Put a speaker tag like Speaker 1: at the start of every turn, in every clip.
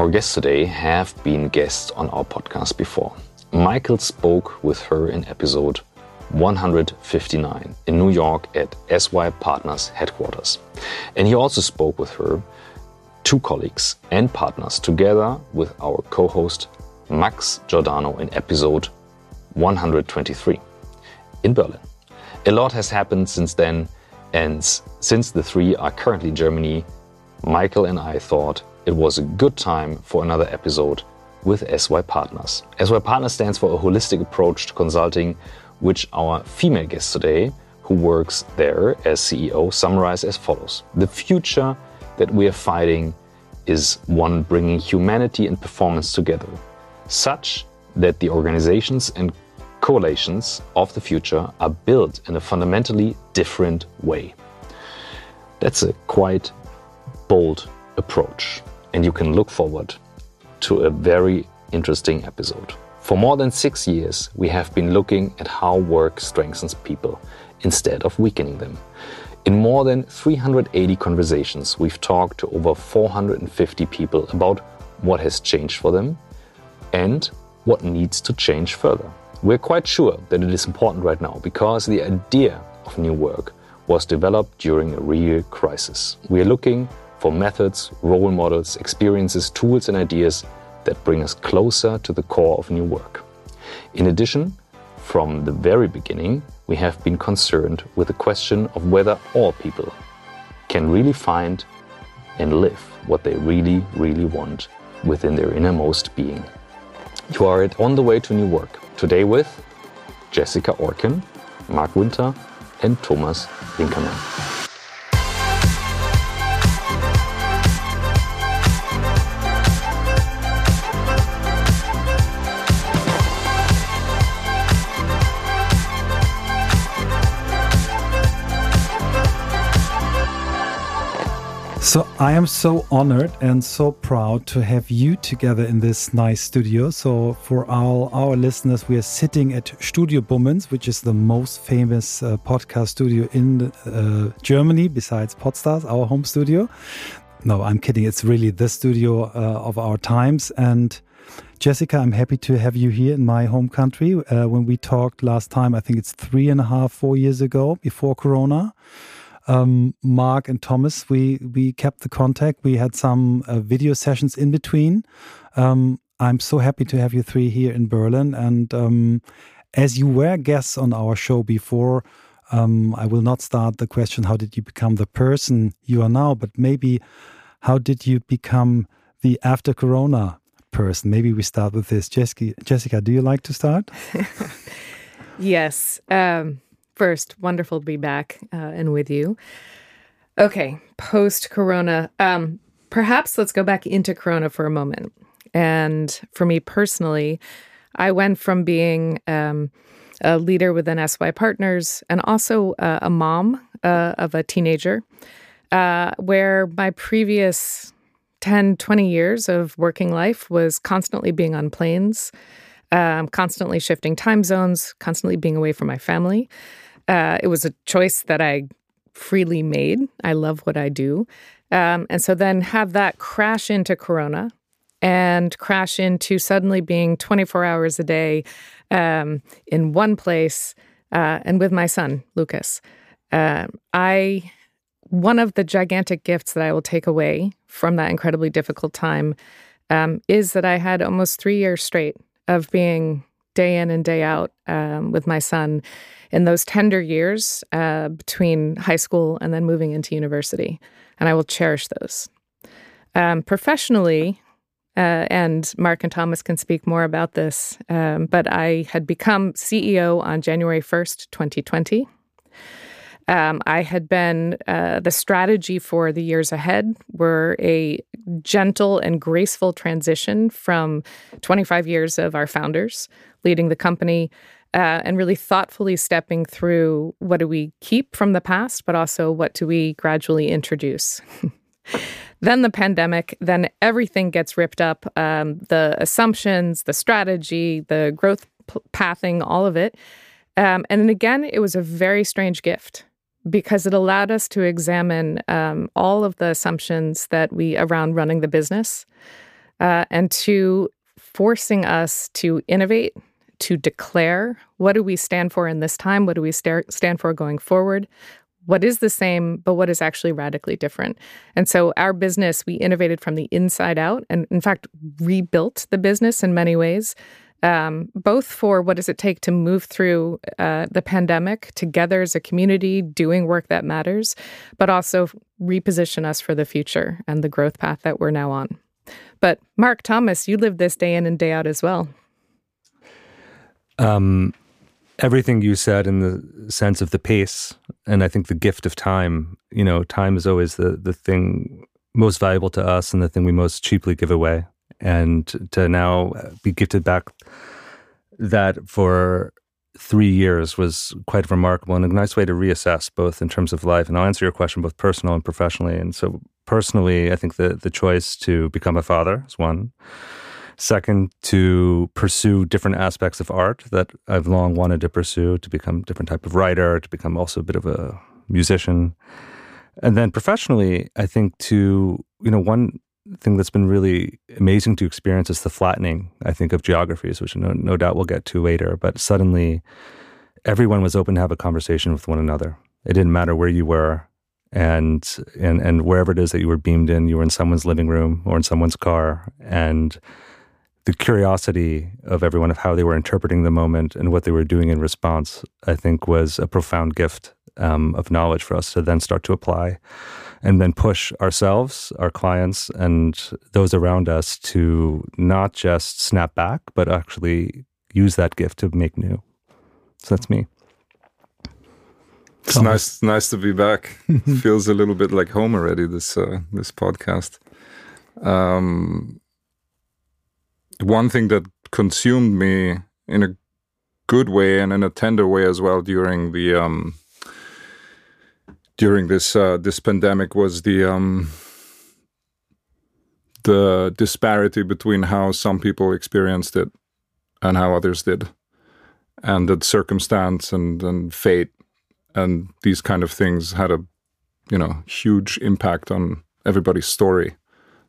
Speaker 1: Our guests today have been guests on our podcast before. Michael spoke with her in episode 159 in New York at SYPartners headquarters. And he also spoke with her, two colleagues and partners, together with our co host Maks Giordano in episode 123 in Berlin. A lot has happened since then, and since the three are currently in Germany, Michael and I thought it was a good time for another episode with SYPartners. SY Partners stands for a holistic approach to consulting, which our female guest today, who works there as CEO, summarized as follows The future that we are fighting is one bringing humanity and performance together, such that the organizations and coalitions of the future are built in a fundamentally different way. That's a quite bold approach, and you can look forward to a very interesting episode. For more than six years, we have been looking at how work strengthens people instead of weakening them. In more than 380 conversations, we've talked to over 450 people about what has changed for them and what needs to change further. We're quite sure that it is important right now because the idea of new work was developed during a real crisis. We are looking for methods, role models, experiences, tools, and ideas that bring us closer to the core of new work. In addition, from the very beginning, we have been concerned with the question of whether all people can really find and live what they really, really want within their innermost being. You are on the way to new work. Today with Jessica Orkin, Marc Winter, and Thomas Winkelmann.
Speaker 2: So I am so honored and so proud to have you together in this nice studio. So for all our listeners, we are sitting at Studio Bummens, which is the most famous uh, podcast studio in uh, Germany besides Podstars, our home studio. No, I'm kidding. It's really the studio uh, of our times. And Jessica, I'm happy to have you here in my home country. Uh, when we talked last time, I think it's three and a half, four years ago, before Corona um, Marc and Thomas, we we kept the contact. We had some uh, video sessions in between. Um, I'm so happy to have you three here in Berlin. And um, as you were guests on our show before, um, I will not start the question, how did you become the person you are now, but maybe how did you become the after Corona person? Maybe we start with this. Jessica, Jessica do you like to start?
Speaker 3: yes. Um, First, wonderful to be back uh, and with you. Okay, post Corona. Um, perhaps let's go back into Corona for a moment. And for me personally, I went from being um, a leader within SYPartners and also uh, a mom uh, of a teenager, uh, where my previous 10, 20 years of working life was constantly being on planes, um, constantly shifting time zones, constantly being away from my family. Uh, it was a choice that I freely made. I love what I do. Um, and so then have that crash into Corona and crash into suddenly being 24 hours a day um, in one place uh, and with my son, Lucas. Uh, I, one of the gigantic gifts that I will take away from that incredibly difficult time um, is that I had almost three years straight of being day in and day out um, with my son in those tender years uh, between high school and then moving into university. And I will cherish those. Um, professionally, uh, and Marc and Thomas can speak more about this, um, but I had become CEO on January 1st, 2020. Um, I had been uh, the strategy for the years ahead were a gentle and graceful transition from 25 years of our founders leading the company uh, and really thoughtfully stepping through what do we keep from the past, but also what do we gradually introduce. then the pandemic, then everything gets ripped up um, the assumptions, the strategy, the growth p- pathing, all of it. Um, and then again, it was a very strange gift because it allowed us to examine um, all of the assumptions that we around running the business uh, and to forcing us to innovate, to declare what do we stand for in this time? What do we stand for going forward? What is the same, but what is actually radically different? And so, our business, we innovated from the inside out and, in fact, rebuilt the business in many ways um, both for what does it take to move through uh, the pandemic together as a community, doing work that matters, but also reposition us for the future and the growth path that we're now on. But Marc Thomas, you live this day in and day out as well.
Speaker 4: Um, everything you said in the sense of the pace, and I think the gift of time. You know, time is always the the thing most valuable to us and the thing we most cheaply give away and to now be gifted back that for three years was quite remarkable and a nice way to reassess both in terms of life. And I'll answer your question both personal and professionally. And so, personally, I think the the choice to become a father is one. Second, to pursue different aspects of art that I've long wanted to pursue, to become different type of writer, to become also a bit of a musician. And then professionally, I think to, you know, one thing that's been really amazing to experience is the flattening, I think, of geographies, which no, no doubt we'll get to later. But suddenly, everyone was open to have a conversation with one another. It didn't matter where you were, and and and wherever it is that you were beamed in, you were in someone's living room or in someone's car, and the curiosity of everyone of how they were interpreting the moment and what they were doing in response, I think, was a profound gift um, of knowledge for us to then start to apply and then push ourselves, our clients, and those around us to not just snap back, but actually use that gift to make new. So that's me.
Speaker 5: It's nice, nice to be back. Feels a little bit like home already. This uh, this podcast. Um, one thing that consumed me in a good way and in a tender way as well during the um, during this uh, this pandemic was the um, the disparity between how some people experienced it and how others did, and that circumstance and, and fate and these kind of things had a you know huge impact on everybody's story.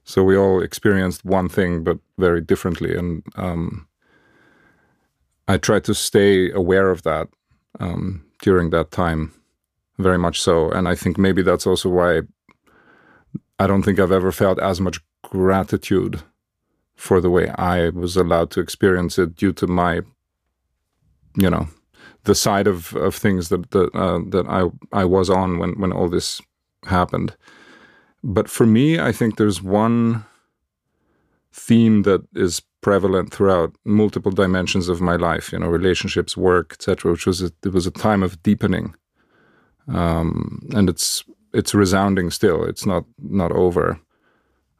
Speaker 5: So we all experienced one thing, but very differently, and um, I tried to stay aware of that um, during that time very much so. And I think maybe that's also why I don't think I've ever felt as much gratitude for the way I was allowed to experience it due to my, you know, the side of, of things that that uh, that I I was on when when all this happened. But for me, I think there's one theme that is prevalent throughout multiple dimensions of my life. You know, relationships, work, etc. Which was a, it was a time of deepening um, and it's it's resounding still. It's not not over,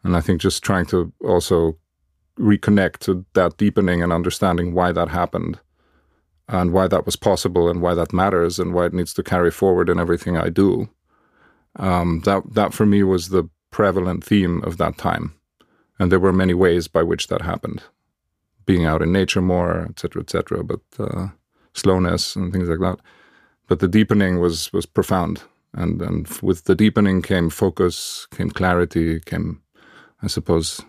Speaker 5: and I think just trying to also reconnect to that deepening and understanding why that happened, and why that was possible, and why that matters, and why it needs to carry forward in everything I do. Um, that that for me was the prevalent theme of that time, and there were many ways by which that happened, being out in nature more, etc., etc. But uh, slowness and things like that but the deepening was was profound, and and with the deepening came focus, came clarity, came, I suppose,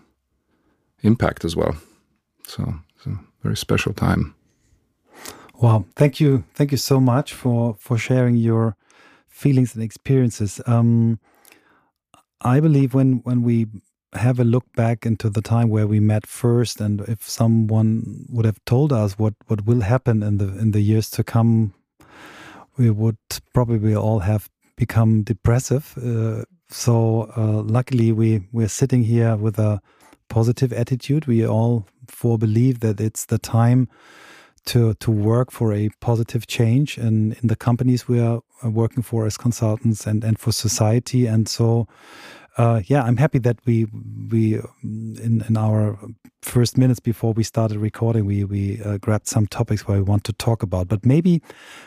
Speaker 5: impact as well. So it's a very special time.
Speaker 2: Wow! Thank you, thank you so much for for sharing your feelings and experiences. Um, I believe when when we have a look back into the time where we met first, and if someone would have told us what what will happen in the in the years to come we would probably all have become depressive. Uh, so uh, luckily, we we're sitting here with a positive attitude. We all four believe that it's the time to to work for a positive change in in the companies we are working for as consultants and and for society. And so uh, yeah, I'm happy that we we in in our first minutes before we started recording, we we uh, grabbed some topics where we want to talk about. But maybe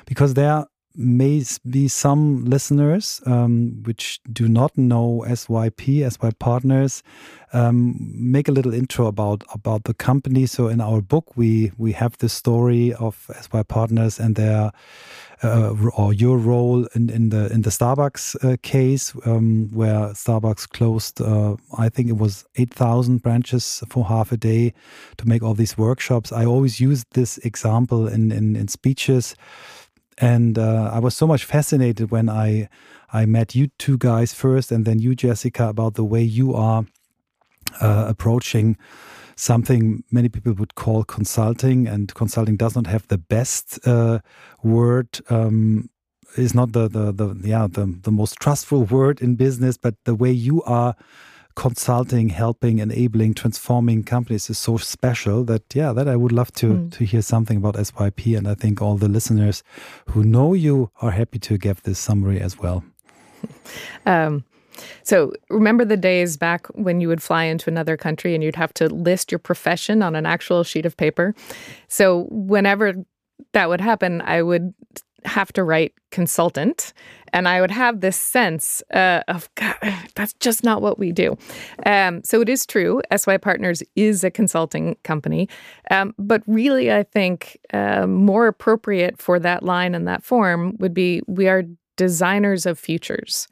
Speaker 2: because there may be some listeners um, which do not know SYP, SYPartners. Um, make a little intro about about the company. So in our book, we we have the story of SYPartners and their uh, or your role in, in the in the Starbucks uh, case, um, where Starbucks closed, uh, I think it was eight thousand branches for half a day to make all these workshops. I always use this example in in, in speeches, and uh, I was so much fascinated when I I met you two guys first, and then you, Jessica, about the way you are uh, approaching something many people would call consulting, and consulting does not have the best uh, word. Um, is not the, the the yeah the the most trustful word in business, but the way you are consulting, helping, enabling, transforming companies is so special that yeah, that I would love to mm. to hear something about SYP, and I think all the listeners who know you are happy to give this summary as well.
Speaker 3: Um, so remember the days back when you would fly into another country and you'd have to list your profession on an actual sheet of paper? So whenever that would happen, I would have to write consultant and i would have this sense uh, of god that's just not what we do um, so it is true sy partners is a consulting company um, but really i think uh, more appropriate for that line and that form would be we are designers of futures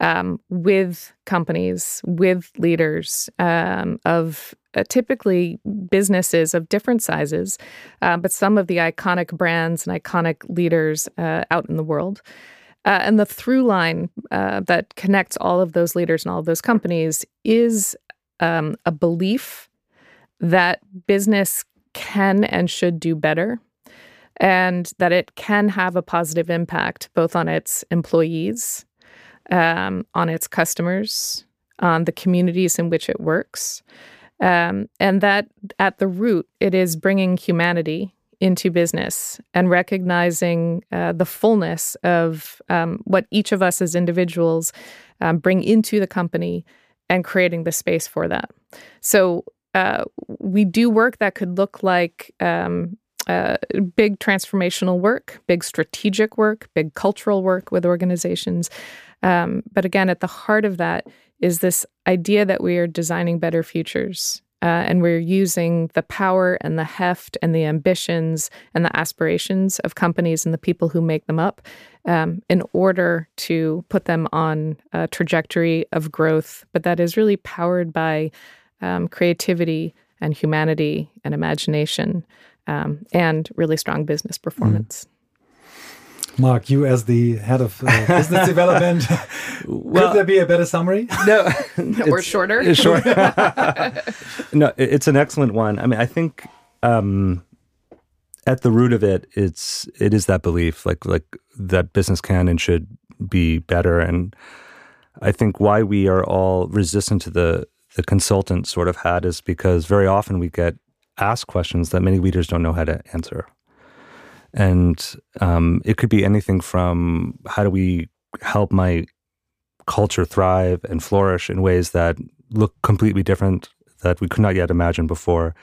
Speaker 3: um, with companies, with leaders um, of uh, typically businesses of different sizes, uh, but some of the iconic brands and iconic leaders uh, out in the world. Uh, and the through line uh, that connects all of those leaders and all of those companies is um, a belief that business can and should do better and that it can have a positive impact both on its employees um, on its customers, on the communities in which it works. Um, and that at the root, it is bringing humanity into business and recognizing uh, the fullness of um, what each of us as individuals um, bring into the company and creating the space for that. So uh, we do work that could look like um, uh, big transformational work, big strategic work, big cultural work with organizations. Um, but again, at the heart of that is this idea that we are designing better futures. Uh, and we're using the power and the heft and the ambitions and the aspirations of companies and the people who make them up um, in order to put them on a trajectory of growth, but that is really powered by um, creativity and humanity and imagination um, and really strong business performance.
Speaker 2: Marc, you as the head of uh, business development, well, could there be a better summary?
Speaker 4: No,
Speaker 3: or shorter.
Speaker 4: It's short. no, it's an excellent one. I mean, I think um, at the root of it, it's it is that belief, like like that business can and should be better, and I think why we are all resistant to the the consultant sort of hat is because very often we get asked questions that many leaders don't know how to answer. And um, it could be anything from how do we help my culture thrive and flourish in ways that look completely different that we could not yet imagine before.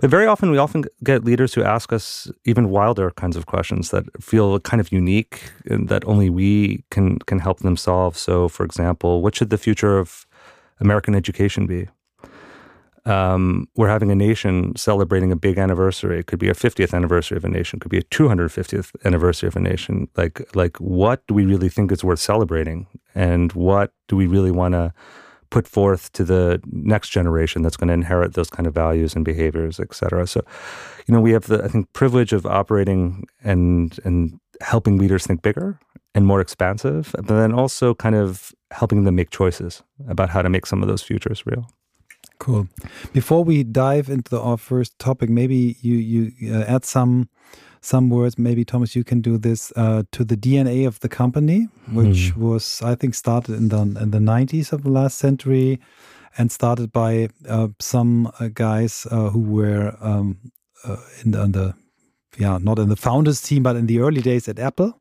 Speaker 4: But very often, we often get leaders who ask us even wilder kinds of questions that feel kind of unique and that only we can can help them solve. So, for example, what should the future of American education be? Um, we're having a nation celebrating a big anniversary. It could be a 50th anniversary of a nation. It could be a 250th anniversary of a nation. Like, like what do we really think is worth celebrating, and what do we really want to put forth to the next generation that's going to inherit those kind of values and behaviors, et cetera. So, you know, we have the I think privilege of operating and and helping leaders think bigger and more expansive, but then also kind of helping them make choices about how to make some of those futures real.
Speaker 2: Cool. Before we dive into our first topic, maybe you you uh, add some some words. Maybe Thomas, you can do this uh, to the DNA of the company, which hmm. was I think started in the in the nineties of the last century, and started by uh, some uh, guys uh, who were um, uh, in the, in the yeah not in the founders team, but in the early days at Apple.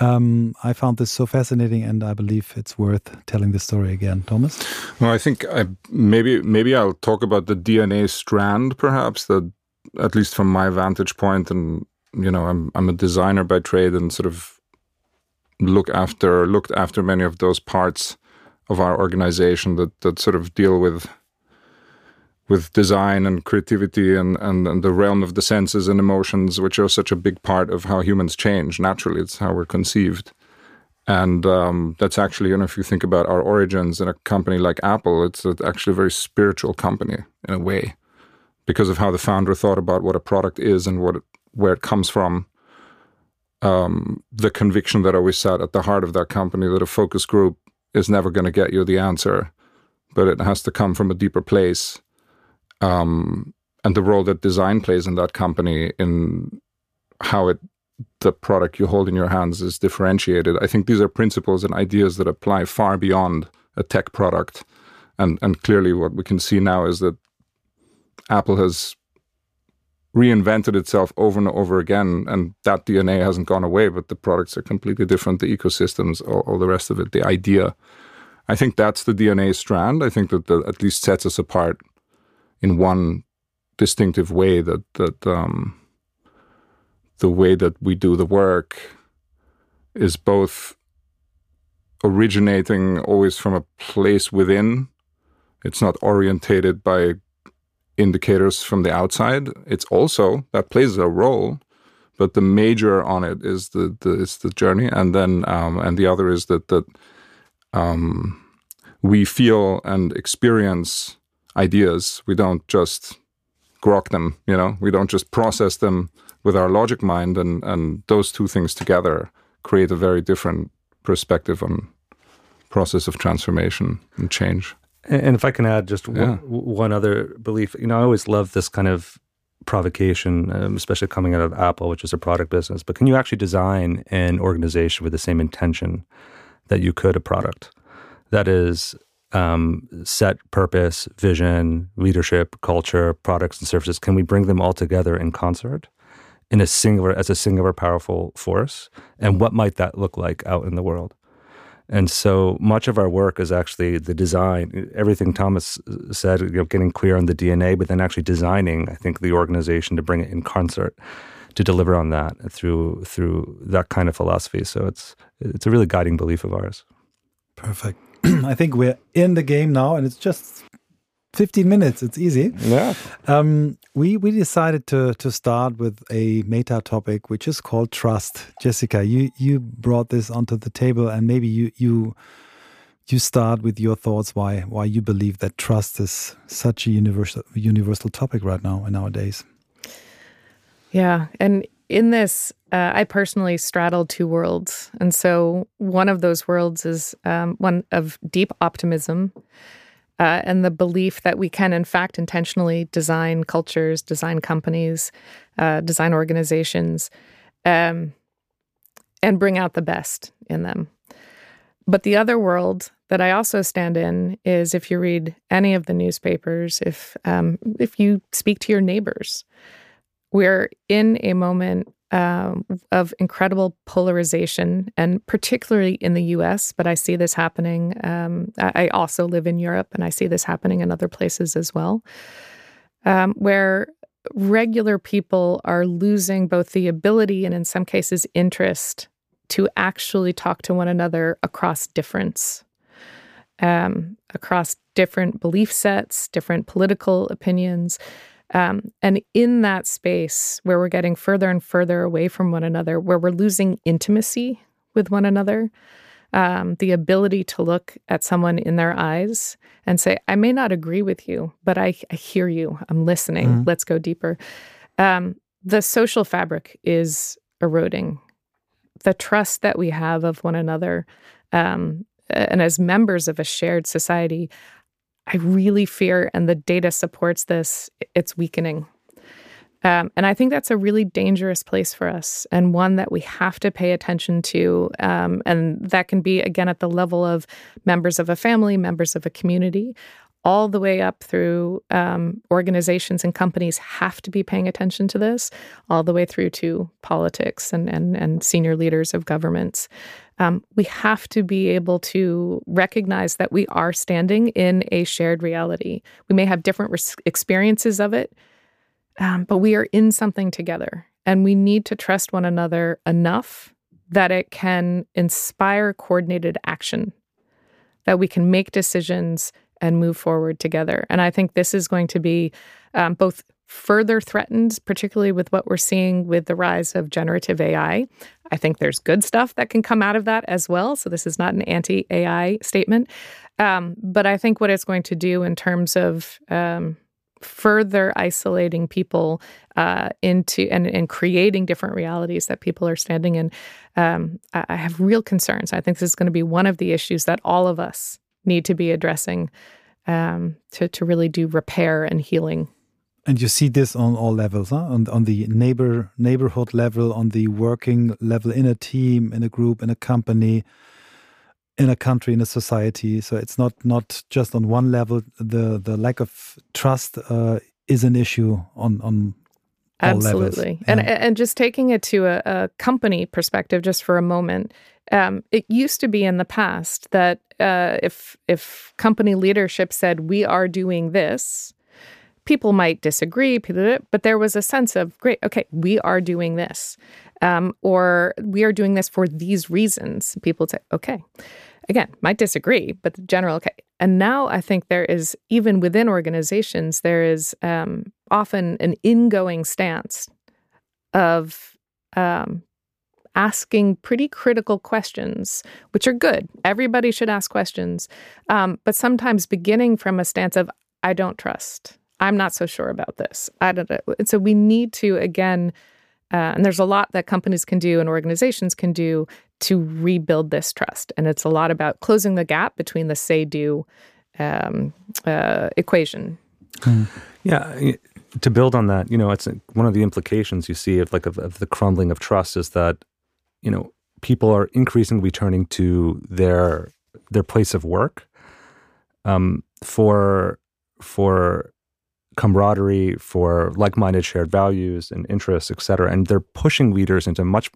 Speaker 2: Um, I found this so fascinating, and I believe it's worth telling the story again. Thomas.
Speaker 5: Well, I think I, maybe maybe I'll talk about the DNA strand, perhaps that at least from my vantage point, and you know, I'm I'm a designer by trade, and sort of look after looked after many of those parts of our organization that that sort of deal with with design and creativity and, and, and, the realm of the senses and emotions, which are such a big part of how humans change. Naturally, it's how we're conceived. And um, that's actually, you know, if you think about our origins in a company like Apple, it's actually a very spiritual company in a way because of how the founder thought about what a product is and what it, where it comes from. Um, the conviction that always sat at the heart of that company that a focus group is never going to get you the answer, but it has to come from a deeper place um, and the role that design plays in that company in how it the product you hold in your hands is differentiated. I think these are principles and ideas that apply far beyond a tech product. And and clearly what we can see now is that Apple has reinvented itself over and over again, and that DNA hasn't gone away, but the products are completely different, the ecosystems, all, all the rest of it, the idea. I think that's the DNA strand. I think that, that at least sets us apart in one distinctive way that that um, the way that we do the work is both originating always from a place within. It's not orientated by indicators from the outside. It's also that plays a role, but the major on it is the, the is the journey, and then um, and the other is that that um, we feel and experience ideas. We don't just grok them, you know, we don't just process them with our logic mind and, and those two things together create a very different perspective on process of transformation and change.
Speaker 4: And if I can add just yeah. one, one, other belief, you know, I always love this kind of provocation, um, especially coming out of Apple, which is a product business. But can you actually design an organization with the same intention that you could a product? That is, um, set purpose, vision, leadership, culture, products, and services? Can we bring them all together in concert in a singular as a singular powerful force? And what might that look like out in the world? And so much of our work is actually the design, everything Thomas said, you know, getting clear on the DNA, but then actually designing, I think, the organization to bring it in concert to deliver on that through through that kind of philosophy. So it's it's a really guiding belief of ours.
Speaker 2: Perfect. I think we're in the game now, and it's just 15 minutes. It's easy.
Speaker 5: Yeah.
Speaker 2: Um, we we decided to to start with a meta topic, which is called trust. Jessica, you you brought this onto the table, and maybe you you you start with your thoughts why why you believe that trust is such a universal universal topic right now in nowadays.
Speaker 3: Yeah, and in this, uh, I personally straddle two worlds. And so one of those worlds is um, one of deep optimism uh, and the belief that we can, in fact, intentionally design cultures, design companies, uh, design organizations, um, and bring out the best in them. But the other world that I also stand in is if you read any of the newspapers, if um, if you speak to your neighbors, we're in a moment um, of incredible polarization, and particularly in the US, but I see this happening. Um, I also live in Europe, and I see this happening in other places as well, um, where regular people are losing both the ability and, in some cases, interest to actually talk to one another across difference. Um, across different belief sets, different political opinions, um, and in that space where we're getting further and further away from one another, where we're losing intimacy with one another, um, the ability to look at someone in their eyes and say, I may not agree with you, but I, I hear you. I'm listening. Mm-hmm. Let's go deeper. Um, the social fabric is eroding. The trust that we have of one another, um, and as members of a shared society, I really fear, and the data supports this, it's weakening. Um, and I think that's a really dangerous place for us and one that we have to pay attention to. Um, and that can be, again, at the level of members of a family, members of a community, all the way up through um, organizations and companies have to be paying attention to this, all the way through to politics and, and, and senior leaders of governments um, we have to be able to recognize that we are standing in a shared reality. We may have different res- experiences of it, um, but we are in something together. And we need to trust one another enough that it can inspire coordinated action, that we can make decisions and move forward together. And I think this is going to be um, both further threatened, particularly with what we're seeing with the rise of generative AI. I think there's good stuff that can come out of that as well. So this is not an anti AI statement. Um, but I think what it's going to do in terms of um, further isolating people uh, into and, and creating different realities that people are standing in, um, I, I have real concerns. I think this is going to be one of the issues that all of us need to be addressing um, to, to really do repair and healing
Speaker 2: and you see this on all levels, huh? on on the neighbor neighborhood level, on the working level, in a team, in a group, in a company, in a country, in a society. So it's not not just on one level. The the lack of trust uh, is an issue on on
Speaker 3: absolutely. And and just taking it to a, a, company perspective, just for a moment. Um, it used to be in the past that uh, if if company leadership said we are doing this, people might disagree, but there was a sense of, great, okay, we are doing this. Um, or we are doing this for these reasons. People say, okay. Again, might disagree, but the general, okay. And now I think there is, even within organizations, there is um, often an ingoing stance of um, asking pretty critical questions, which are good. Everybody should ask questions. Um, but sometimes beginning from a stance of, I don't trust. I'm not so sure about this. I don't know. And so we need to, again, uh, and there's a lot that companies can do and organizations can do to rebuild this trust. And it's a lot about closing the gap between the say do um, uh, equation.
Speaker 4: Mm. Yeah. To build on that, you know, it's one of the implications you see of like of, of the crumbling of trust is that, you know, people are increasingly returning to their their place of work um, for for camaraderie, for like-minded shared values and interests, et cetera. And they're pushing leaders into much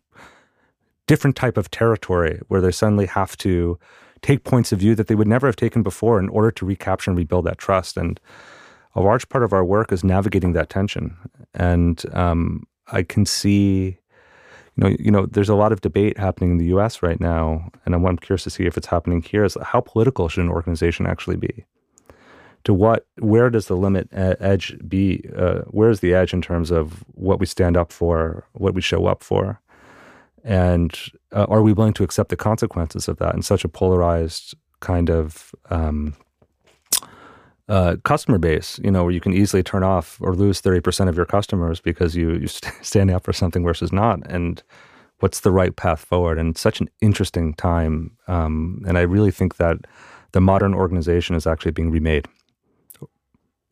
Speaker 4: different type of territory where they suddenly have to take points of view that they would never have taken before in order to recapture and rebuild that trust. And a large part of our work is navigating that tension. And um, I can see, you know, you know, there's a lot of debate happening in the U.S. right now, and I'm, I'm curious to see if it's happening here. Is how political should an organization actually be? to what where does the limit edge be uh, where's the edge in terms of what we stand up for what we show up for and uh, are we willing to accept the consequences of that in such a polarized kind of um, uh, customer base, you know, where you can easily turn off or lose 30% of your customers because you, you stand up for something versus not. And what's the right path forward? And such an interesting time. Um, and I really think that the modern organization is actually being remade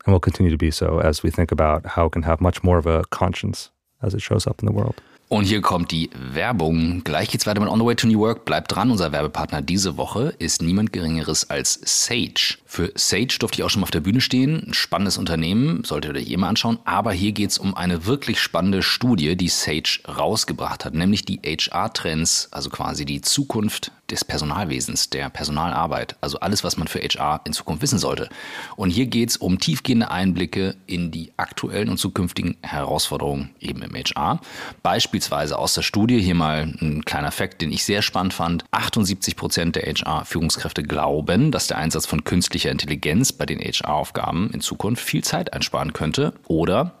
Speaker 4: and will continue to be so as we think about how it can have much more of a conscience as it shows up in the world.
Speaker 1: Und hier kommt die Werbung. Gleich geht's weiter mit On the Way to New Work. Bleibt dran, unser Werbepartner diese Woche ist niemand Geringeres als Sage. Für Sage durfte ich auch schon mal auf der Bühne stehen. Ein spannendes Unternehmen, solltet ihr euch eh mal anschauen. Aber hier geht's um eine wirklich spannende Studie, die Sage rausgebracht hat, nämlich die HR-Trends, also quasi die Zukunft des Personalwesens, der Personalarbeit, also alles, was man für HR in Zukunft wissen sollte. Und hier geht es um tiefgehende Einblicke in die aktuellen und zukünftigen Herausforderungen eben im HR. Beispielsweise aus der Studie, hier mal ein kleiner Fakt, den ich sehr spannend fand. 78 Prozent der HR-Führungskräfte glauben, dass der Einsatz von künstlicher Intelligenz bei den HR-Aufgaben in Zukunft viel Zeit einsparen könnte. Oder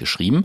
Speaker 1: geschrieben.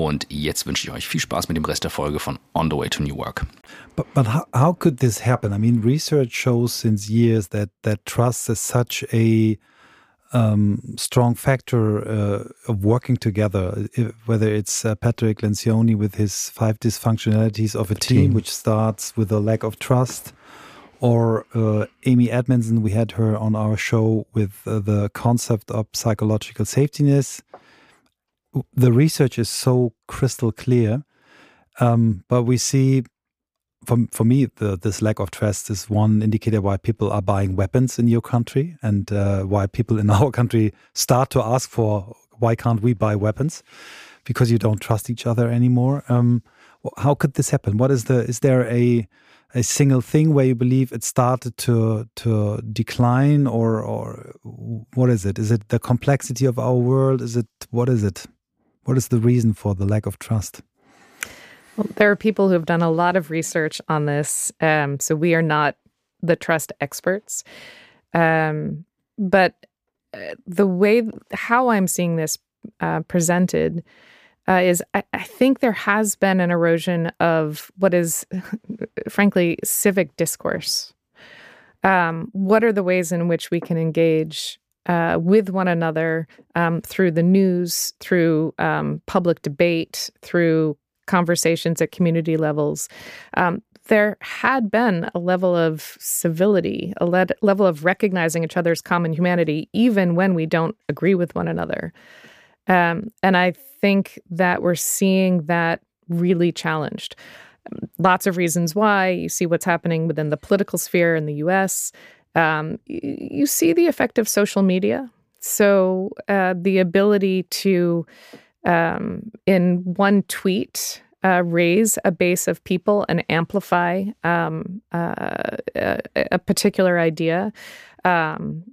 Speaker 1: Und jetzt wünsche ich euch viel Spaß mit dem Rest der Folge von On the Way to New Work.
Speaker 2: But, but how, how could this happen? I mean, research shows since years that, that trust is such a um, strong factor uh, of working together, whether it's uh, Patrick Lencioni with his five dysfunctionalities of a team, team, which starts with a lack of trust, or uh, Amy Edmondson, we had her on our show with uh, the concept of psychological safetyness. The research is so crystal clear, um, but we see for for me, the, this lack of trust is one indicator why people are buying weapons in your country, and uh, why people in our country start to ask for why can't we buy weapons because you don't trust each other anymore. Um, how could this happen? What is the is there a a single thing where you believe it started to to decline, or or what is it? Is it the complexity of our world? Is it what is it? What is the reason for the lack of trust?
Speaker 3: Well, there are people who have done a lot of research on this. Um, so we are not the trust experts. Um, but uh, the way, how I'm seeing this uh, presented uh, is I, I, think there has been an erosion of what is, frankly, civic discourse. Um, what are the ways in which we can engage uh, with one another um, through the news, through um, public debate, through conversations at community levels, um, there had been a level of civility, a le- level of recognizing each other's common humanity, even when we don't agree with one another. Um, and I think that we're seeing that really challenged. Lots of reasons why. You see what's happening within the political sphere in the US. Um, you see the effect of social media. So, uh, the ability to um, in one tweet uh, raise a base of people and amplify um, uh, a, a, particular idea. Um,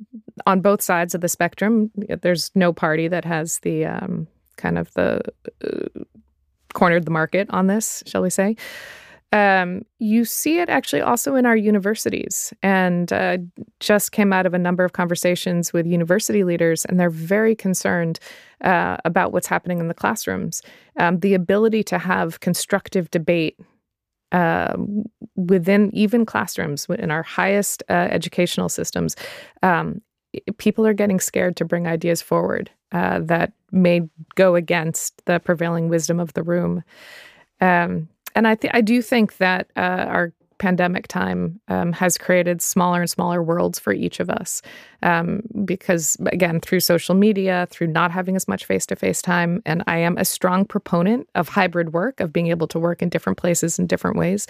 Speaker 3: on both sides of the spectrum, there's no party that has the um, kind of the uh, cornered the market on this, shall we say. Um, you see it actually also in our universities, and uh, just came out of a number of conversations with university leaders, and they're very concerned uh, about what's happening in the classrooms. Um, the ability to have constructive debate uh, within even classrooms in our highest uh, educational systems, um, people are getting scared to bring ideas forward uh, that may go against the prevailing wisdom of the room. Um, and I th- I do think that uh, our pandemic time um, has created smaller and smaller worlds for each of us. Um, because again through social media through not having as much face-to-face time and i am a strong proponent of hybrid work of being able to work in different places in different ways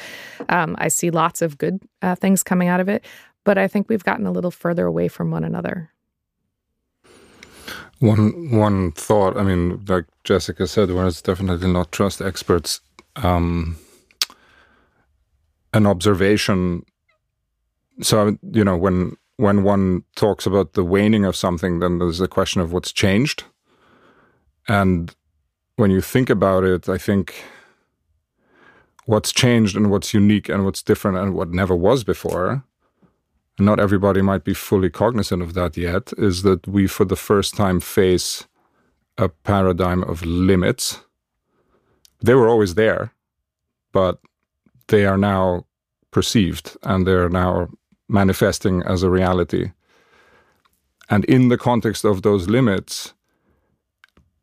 Speaker 3: um, i see lots of good uh, things coming out of it but i think we've gotten a little further away from one another.
Speaker 5: One one thought i mean like jessica said we're definitely not trust experts um, an observation. So you know when when one talks about the waning of something, then there's a question of what's changed. And when you think about it, I think what's changed and what's unique and what's different and what never was before, and not everybody might be fully cognizant of that yet, is that we for the first time face a paradigm of limits they were always there, but they are now perceived and they're now manifesting as a reality. And in the context of those limits,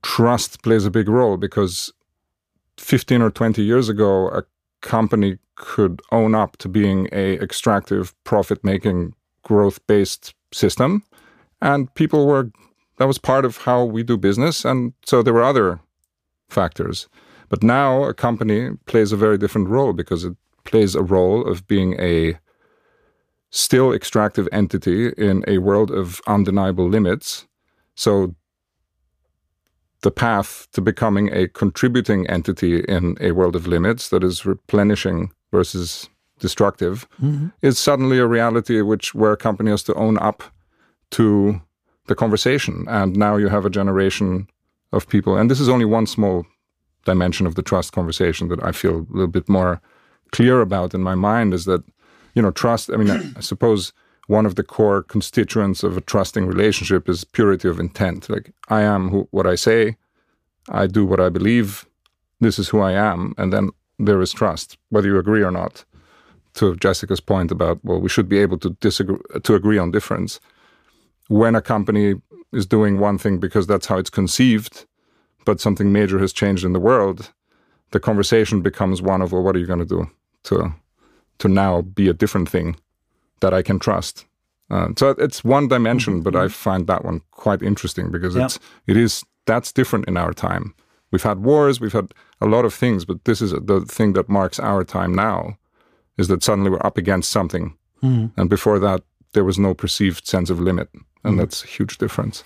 Speaker 5: trust plays a big role because 15 or 20 years ago, a company could own up to being a extractive, profit-making, growth-based system, and people were that was part of how we do business, and so there were other factors. But now a company plays a very different role because it plays a role of being a still extractive entity in a world of undeniable limits. So the path to becoming a contributing entity in a world of limits that is replenishing versus destructive mm-hmm. is suddenly a reality which where a company has to own up to the conversation. And now you have a generation of people, and this is only one small dimension of the trust conversation that I feel a little bit more clear about in my mind is that, you know, trust. I mean, I, suppose one of the core constituents of a trusting relationship is purity of intent. Like, I am who, what I say, I do what I believe, this is who I am, and then there is trust, whether you agree or not. To Jessica's point about well, we should be able to disagree to agree on difference. When a company is doing one thing because that's how it's conceived, but something major has changed in the world, the conversation becomes one of well, what are you going to do to to now be a different thing that I can trust? Uh, so it's one dimension, mm-hmm. but I find that one quite interesting because
Speaker 2: Yeah.
Speaker 5: it's it is that's different in our time. We've had wars, we've had a lot of things, but this is the thing that marks our time now, is that suddenly we're up against something, mm. and before that there was no perceived sense of limit, and mm. that's a huge difference.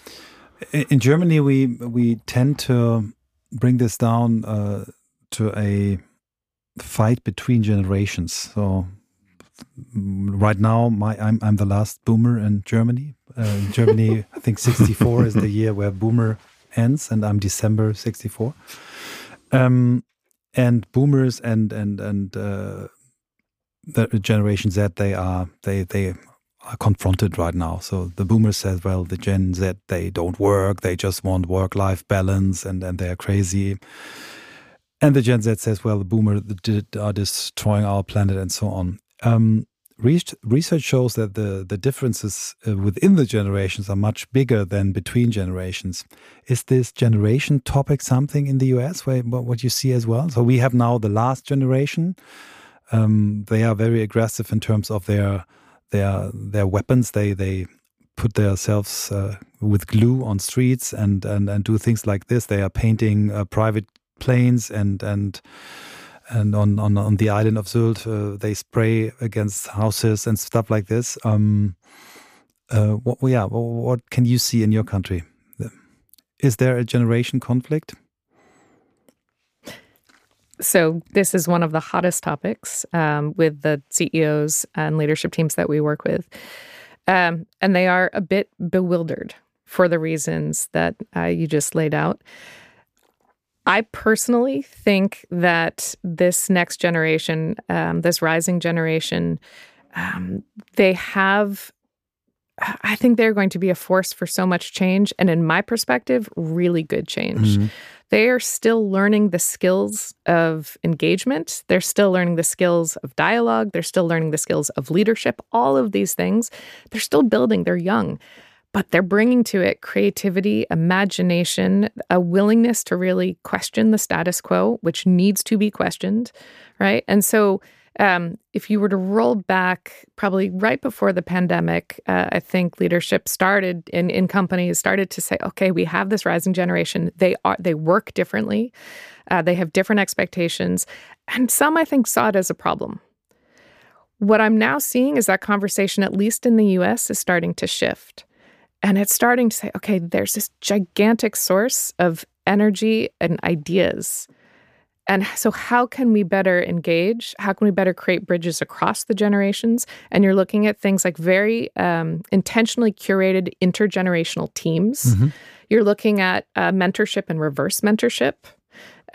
Speaker 2: In Germany, we we tend to bring this down uh, to a fight between generations. So mm, right now, my I'm I'm the last boomer in Germany. Uh, in Germany, I think 64 is the year where boomer ends, and I'm December 64. Um, and boomers and and and uh, the generation Z, they are they they are confronted right now. So the boomers said, well, the Gen Z, they don't work, they just want work life balance and, and they're crazy. And the Gen Z says, well, the boomers are destroying our planet and so on. Um, research shows that the, the differences uh, within the generations are much bigger than between generations. Is this generation topic something in the US where, what you see as well? So we have now the last generation. Um, they are very aggressive in terms of their their their weapons. They they put themselves uh, with glue on streets and, and and do things like this. They are painting uh, private planes and and and on on, on the island of Sylt, uh, they spray against houses and stuff like this. Um, uh, what yeah, what can you see in your country? Is there a generation conflict?
Speaker 3: So, this is one of the hottest topics um, with the CEOs and leadership teams that we work with. Um, and they are a bit bewildered for the reasons that uh, you just laid out. I personally think that this next generation, um, this rising generation, um, they have, I think they're going to be a force for so much change. And in my perspective, really good change. Mm-hmm. They are still learning the skills of engagement. They're still learning the skills of dialogue. They're still learning the skills of leadership. All of these things, they're still building. They're young but they're bringing to it creativity, imagination, a willingness to really question the status quo, which needs to be questioned, right? And so, um, if you were to roll back, probably right before the pandemic, uh, I think leadership started in in companies started to say, okay, we have this rising generation. They are they work differently, uh, they have different expectations, and some I think saw it as a problem. What I'm now seeing is that conversation, at least in the U.S., is starting to shift. And it's starting to say, okay, there's this gigantic source of energy and ideas. And so, how can we better engage? How can we better create bridges across the generations? And you're looking at things like very um, intentionally curated intergenerational teams. Mm-hmm. You're looking at uh, mentorship and reverse mentorship.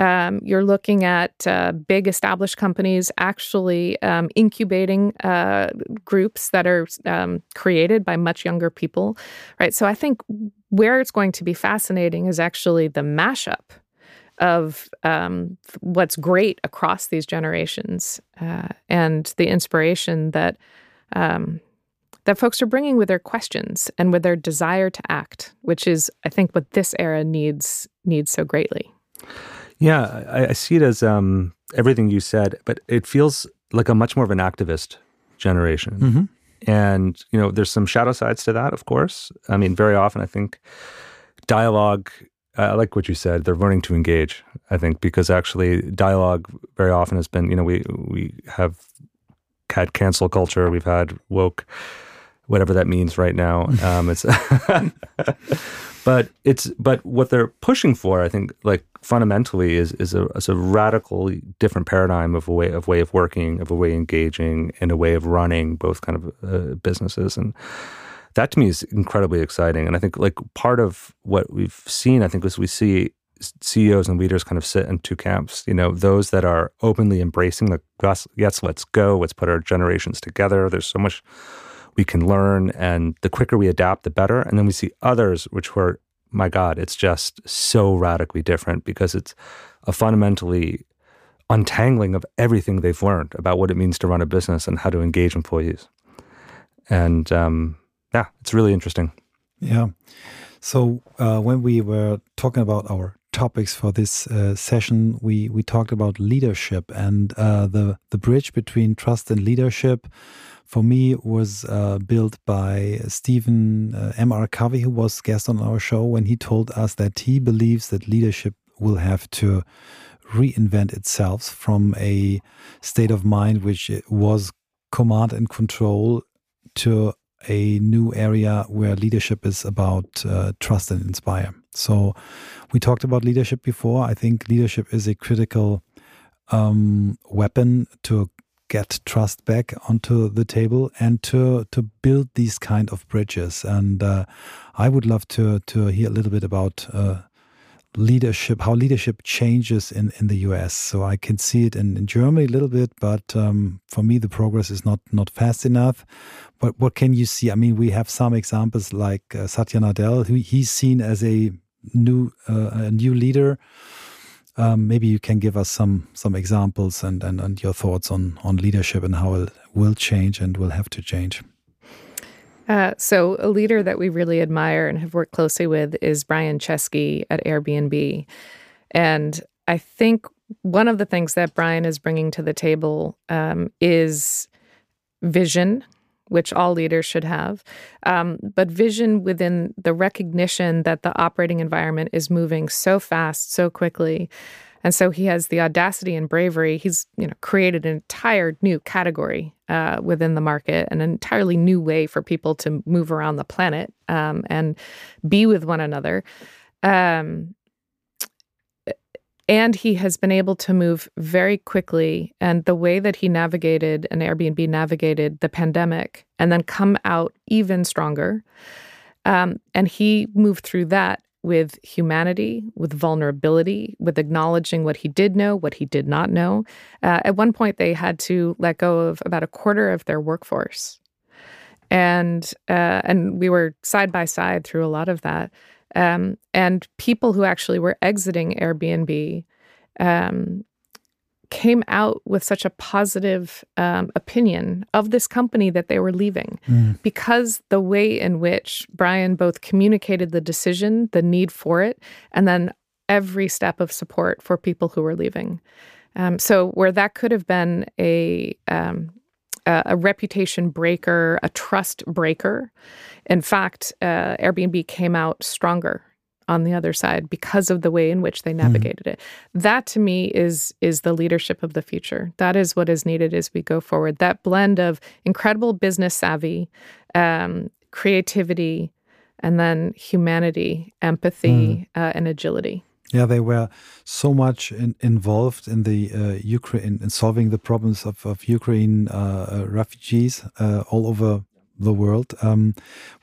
Speaker 3: Um, you're looking at uh, big established companies actually um, incubating uh, groups that are um, created by much younger people, right? So I think where it's going to be fascinating is actually the mashup of um, what's great across these generations uh, and the inspiration that um, that folks are bringing with their questions and with their desire to act, which is, I think, what this era needs needs so greatly.
Speaker 4: Yeah, I, I see it as um, everything you said, but it feels like a much more of an activist generation. Mm-hmm. And, you know, there's some shadow sides to that, of course. I mean, very often I think dialogue, I like what you said, they're learning to engage, I think, because actually dialogue very often has been, you know, we, we have had cancel culture, we've had woke, whatever that means right now. Um, it's but it's but what they're pushing for, I think, like fundamentally, is is a, is a radically different paradigm of a way of way of working, of a way of engaging, and a way of running both kind of uh, businesses, and that to me is incredibly exciting. And I think like part of what we've seen, I think, is we see CEOs and leaders kind of sit in two camps. You know, those that are openly embracing the yes, let's go, let's put our generations together. There's so much we can learn, and the quicker we adapt, the better. And then we see others, which were, my God, it's just so radically different because it's a fundamentally untangling of everything they've learned about what it means to run a business and how to engage employees. And um, yeah, it's really interesting.
Speaker 2: Yeah. So uh, when we were talking about our topics for this uh, session, we we talked about leadership and uh, the the bridge between trust and leadership. For me, was uh, built by Stephen uh, M. R. Covey, who was guest on our show, when he told us that he believes that leadership will have to reinvent itself from a state of mind which was command and control to a new area where leadership is about uh, trust and inspire. So, we talked about leadership before. I think leadership is a critical um, weapon to get trust back onto the table and to to build these kind of bridges. And uh, I would love to to hear a little bit about uh, leadership, how leadership changes in, in the US. So I can see it in, in Germany a little bit, but um, for me the progress is not not fast enough. But what can you see? I mean, we have some examples like uh, Satya Nadella, who he's seen as a new uh, a new leader. Um, maybe you can give us some some examples and, and, and your thoughts on on leadership and how it will change and will have to change.
Speaker 3: Uh, so, a leader that we really admire and have worked closely with is Brian Chesky at Airbnb. And I think one of the things that Brian is bringing to the table um, is vision, which all leaders should have, um, but vision within the recognition that the operating environment is moving so fast, so quickly, and so he has the audacity and bravery. He's you know created an entire new category uh, within the market, an entirely new way for people to move around the planet um, and be with one another. Um, and he has been able to move very quickly. And the way that he navigated and Airbnb navigated the pandemic and then come out even stronger. Um, and he moved through that with humanity, with vulnerability, with acknowledging what he did know, what he did not know. Uh, at one point, they had to let go of about a quarter of their workforce, and uh, and we were side by side through a lot of that. Um, and people who actually were exiting Airbnb um, came out with such a positive um, opinion of this company that they were leaving mm. because the way in which Brian both communicated the decision, the need for it, and then every step of support for people who were leaving. Um, so where that could have been a um, a, reputation breaker, a trust breaker. In fact, uh, Airbnb came out stronger on the other side because of the way in which they hmm. navigated mm. it. That to me is is the leadership of the future. That is what is needed as we go forward. That blend of incredible business savvy, um, creativity, and then humanity, empathy, mm. uh, and agility.
Speaker 2: Yeah, they were so much in, involved in the uh, Ukraine in solving the problems of, of Ukraine uh, uh refugees uh, all over the world. Um,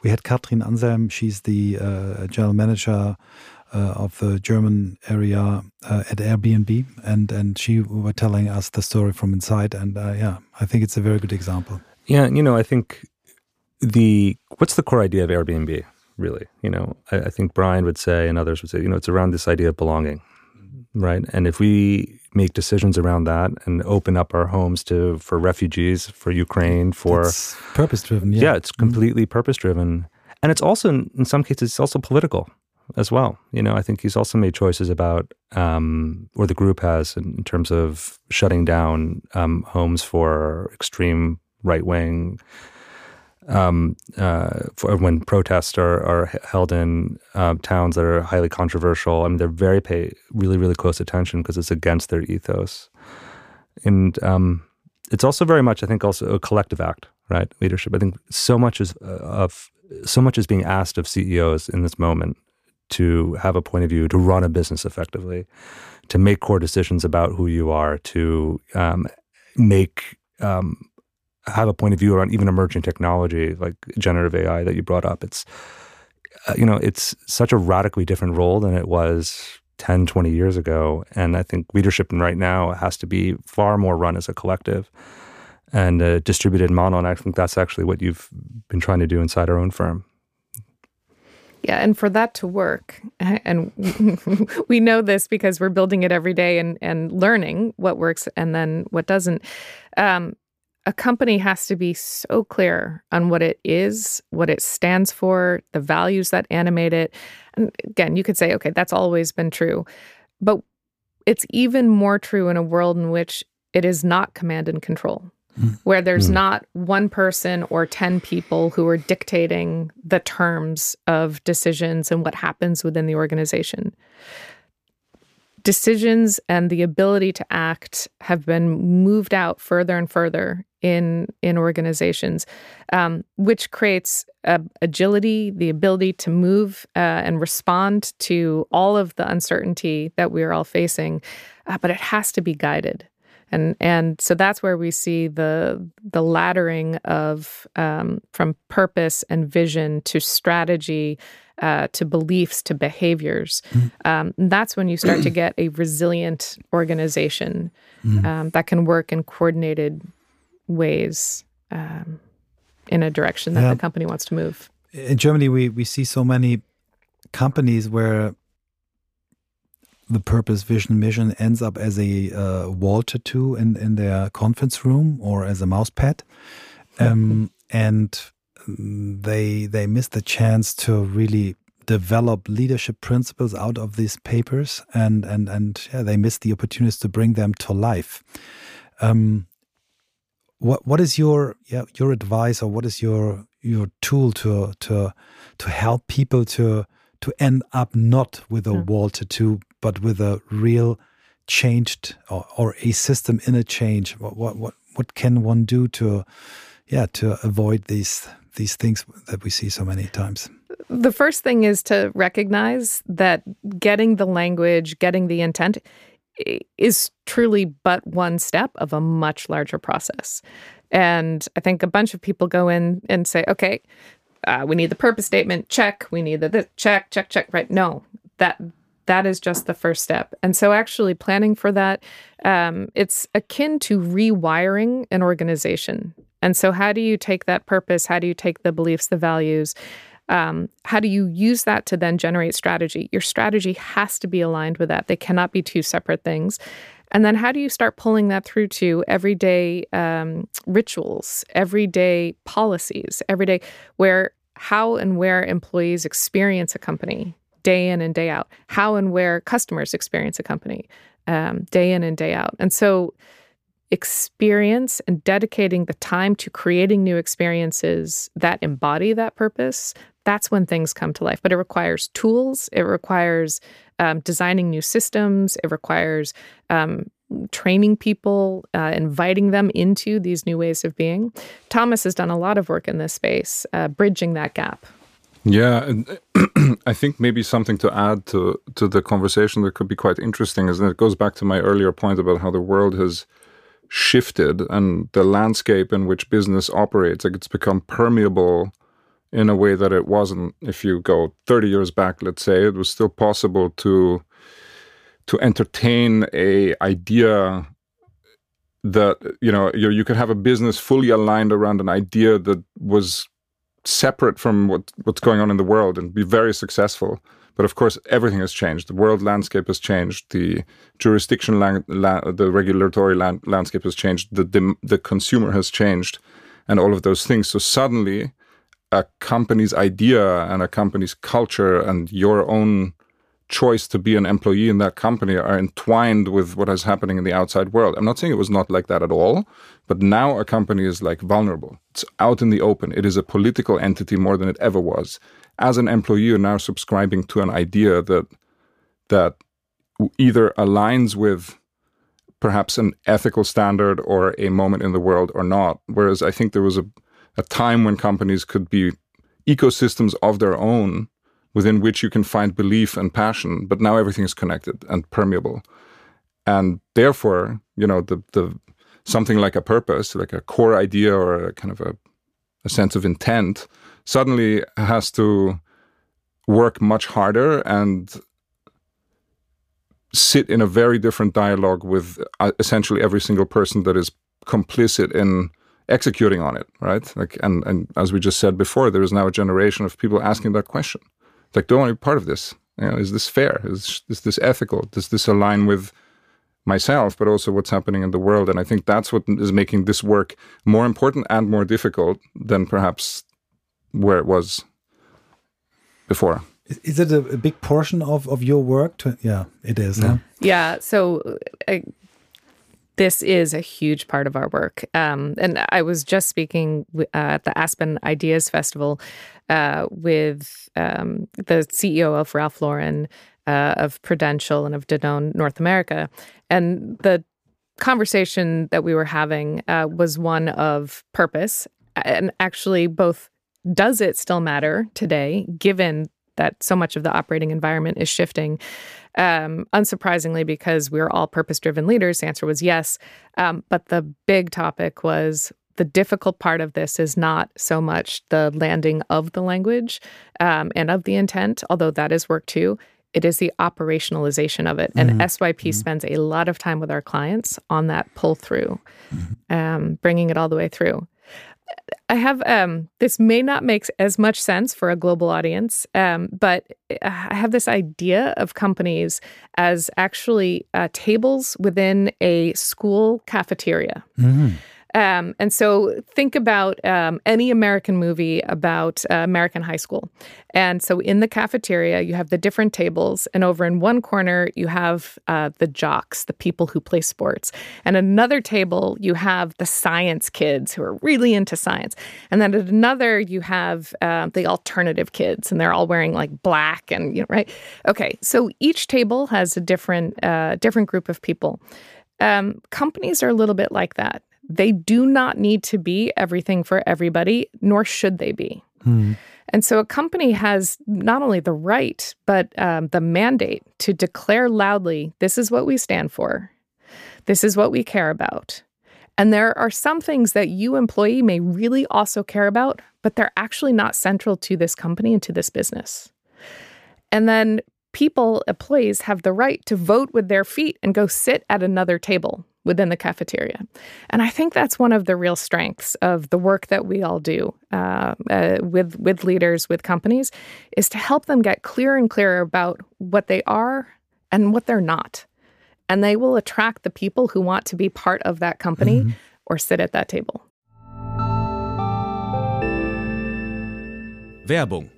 Speaker 2: we had Katrin Anselm, she's the uh, general manager uh, of the German area uh, at Airbnb, and and she were telling us the story from inside. And uh, yeah, I think it's a very good example.
Speaker 4: Yeah, you know, I think the what's the core idea of Airbnb really? You know, I, I think Brian would say, and others would say, you know, it's around this idea of belonging, right? And if we make decisions around that and open up our homes to for refugees, for Ukraine, for
Speaker 2: purpose driven. Yeah.
Speaker 4: yeah. it's mm-hmm. completely mm-hmm. purpose driven, and it's also in some cases it's also political as well. You know, I think he's also made choices about, um, or the group has, in, in terms of shutting down um, homes for extreme right wing um, uh, for when protests are, are held in uh, towns that are highly controversial. I mean, they're very pay really really close attention because it's against their ethos, and um, it's also very much I think also a collective act, right? Leadership. I think so much is uh, of so much is being asked of CEOs in this moment to have a point of view, to run a business effectively, to make core decisions about who you are, to um, make um, have a point of view around even emerging technology like generative AI that you brought up. It's uh, you know, it's such a radically different role than it was 10, 20 years ago. And I think leadership right now has to be far more run as a collective and a distributed model. And I think that's actually what you've been trying to do inside our own firm.
Speaker 3: Yeah, and for that to work, and we know this because we're building it every day and, and learning what works and then what doesn't. Um, a company has to be so clear on what it is, what it stands for, the values that animate it. And again, you could say, okay, that's always been true. But it's even more true in a world in which it is not command and control where there's mm. not one person or 10 people who are dictating the terms of decisions and what happens within the organization. Decisions and the ability to act have been moved out further and further in in organizations, um, which creates uh, agility, the ability to move uh, and respond to all of the uncertainty that we are all facing. Uh, but it has to be guided and and so that's where we see the the laddering of um, from purpose and vision to strategy uh, to beliefs to behaviors. Mm. Um, that's when you start to get a resilient organization mm. um, that can work in coordinated ways um, in a direction that yeah. the company wants to move.
Speaker 2: In Germany, we we see so many companies where the purpose, vision, mission ends up as a uh, wall tattoo in, in their conference room or as a mouse pad. Um, and they they miss the chance to really develop leadership principles out of these papers and and and yeah, they miss the opportunities to bring them to life. Um, what what is your yeah your advice or what is your your tool to to to help people to to end up not with a yeah. wall tattoo but with a real changed or, or a system in a change. What, what what what can one do to yeah to avoid these these things that we see so many times?
Speaker 3: The first thing is to recognize that getting the language, getting the intent is truly but one step of a much larger process. And I think a bunch of people go in and say, okay, uh, we need the purpose statement, check. We need the this, check, check, check. Right? No, that that is just the first step. And so, actually, planning for that, um, it's akin to rewiring an organization. And so, how do you take that purpose? How do you take the beliefs, the values? Um, how do you use that to then generate strategy? Your strategy has to be aligned with that. They cannot be two separate things. And then, how do you start pulling that through to everyday um, rituals, everyday policies, everyday where how and where employees experience a company day in and day out, how and where customers experience a company um, day in and day out. And so, experience and dedicating the time to creating new experiences that embody that purpose, that's when things come to life. But it requires tools, it requires um, designing new systems, it requires um, training people, uh, inviting them into these new ways of being. Thomas has done a lot of work in this space, uh, bridging that gap.
Speaker 5: Yeah, I think maybe something to add to to the conversation that could be quite interesting is that it goes back to my earlier point about how the world has shifted and the landscape in which business operates. Like it's become permeable in a way that it wasn't. If you go 30 years back, let's say, it was still possible to to entertain a idea that you know you, you could have a business fully aligned around an idea that was separate from what, what's going on in the world and be very successful. But of course, everything has changed. The world landscape has changed. The jurisdiction, la- la- the regulatory landscape has changed. The, the the consumer has changed, and all of those things. So suddenly, a company's idea and a company's culture and your own choice to be an employee in that company are entwined with what is happening in the outside world. I'm not saying it was not like that at all, but now a company is like vulnerable. It's out in the open. It is a political entity more than it ever was. As an employee, you're now subscribing to an idea that that either aligns with perhaps an ethical standard or a moment in the world or not. Whereas I think there was a, a time when companies could be ecosystems of their own within which you can find belief and passion, but now everything is connected and permeable. And therefore, you know, the the something like a purpose, like a core idea or a kind of a, a sense of intent, suddenly has to work much harder and sit in a very different dialogue with uh, essentially every single person that is complicit in executing on it, right? Like, and and as we just said before, there is now a generation of people asking that question like, do I want to be part of this? You know, is this fair? Is, is this ethical? Does this align with myself, but also what's happening in the world? And I think that's what is making this work more important and more difficult than perhaps where it was before.
Speaker 2: Is it a, a big portion of, of your work? To, yeah, it is. Yeah. Huh?
Speaker 3: Yeah. So uh, this is a huge part of our work. Um, and I was just speaking uh, at the Aspen Ideas Festival uh, with um, the CEO of Ralph Lauren, uh, of Prudential, and of Danone North America. And the conversation that we were having uh, was one of purpose. And actually, both does it still matter today, given that so much of the operating environment is shifting? Um, unsurprisingly, because we're all purpose driven leaders, the answer was yes. Um, but the big topic was the difficult part of this is not so much the landing of the language um, and of the intent, although that is work too. It is the operationalization of it. And mm-hmm. SYP mm-hmm. spends a lot of time with our clients on that pull through, mm-hmm. um, bringing it all the way through. I have um, this may not make as much sense for a global audience, um, but I have this idea of companies as actually uh, tables within a school cafeteria. Mm-hmm. Um, and so think about um, any American movie about uh, American high school. And so in the cafeteria, you have the different tables, and over in one corner, you have uh, the jocks, the people who play sports. And another table, you have the science kids who are really into science. And then at another, you have uh, the alternative kids, and they're all wearing like black and, you know, right? Okay, so each table has a different, uh, different group of people. Um, companies are a little bit like that. They do not need to be everything for everybody, nor should they be. Hmm. And so a company has not only the right, but um, the mandate to declare loudly this is what we stand for, this is what we care about. And there are some things that you, employee, may really also care about, but they're actually not central to this company and to this business. And then people, employees, have the right to vote with their feet and go sit at another table within the cafeteria. And I think that's one of the real strengths of the work that we all do uh, uh, with with leaders, with companies, is to help them get clearer and clearer about what they are and what they're not. And they will attract the people who want to be part of that company mm-hmm. or sit at that table.
Speaker 6: Werbung.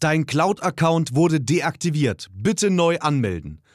Speaker 6: Dein Cloud-Account wurde deaktiviert. Bitte neu anmelden.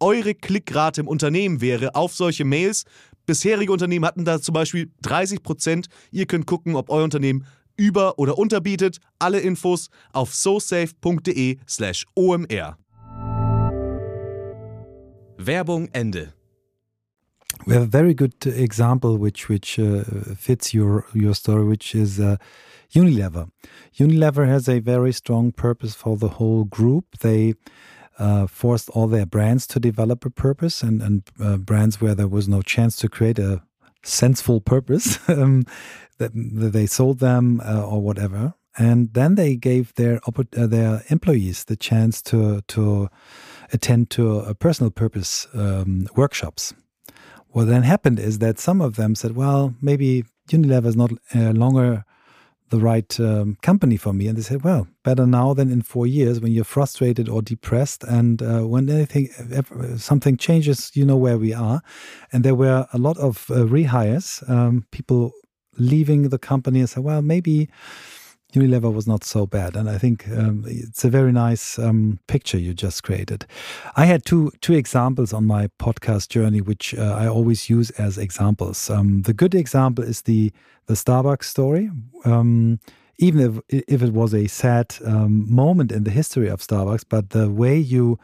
Speaker 6: eure Klickrate im Unternehmen wäre auf solche Mails. Bisherige Unternehmen hatten da zum Beispiel 30 Prozent. Ihr könnt gucken, ob euer Unternehmen über- oder unterbietet. Alle Infos auf sosafe.de/slash omr. Werbung Ende.
Speaker 2: We have a very good example which which uh, fits your your story, which is uh, Unilever. Unilever has a very strong purpose for the whole group. They uh, forced all their brands to develop a purpose and, and uh, brands where there was no chance to create a senseful purpose um, that, that, they sold them uh, or whatever. And then they gave their uh, their employees the chance to to attend to a personal purpose um, workshops. What then happened is that some of them said well maybe Unilever is not uh, longer the right um, company for me. And they said, well, better now than in four years when you're frustrated or depressed. And uh, when anything, something changes, you know where we are. And there were a lot of uh, rehires, um, people leaving the company and said, well, maybe Unilever was not so bad, and I think um, it's a very nice um, picture you just created. I had two two examples on my podcast journey, which uh, I always use as examples. Um, the good example is the the Starbucks story. Um, even if if it was a sad um, moment in the history of Starbucks, but the way you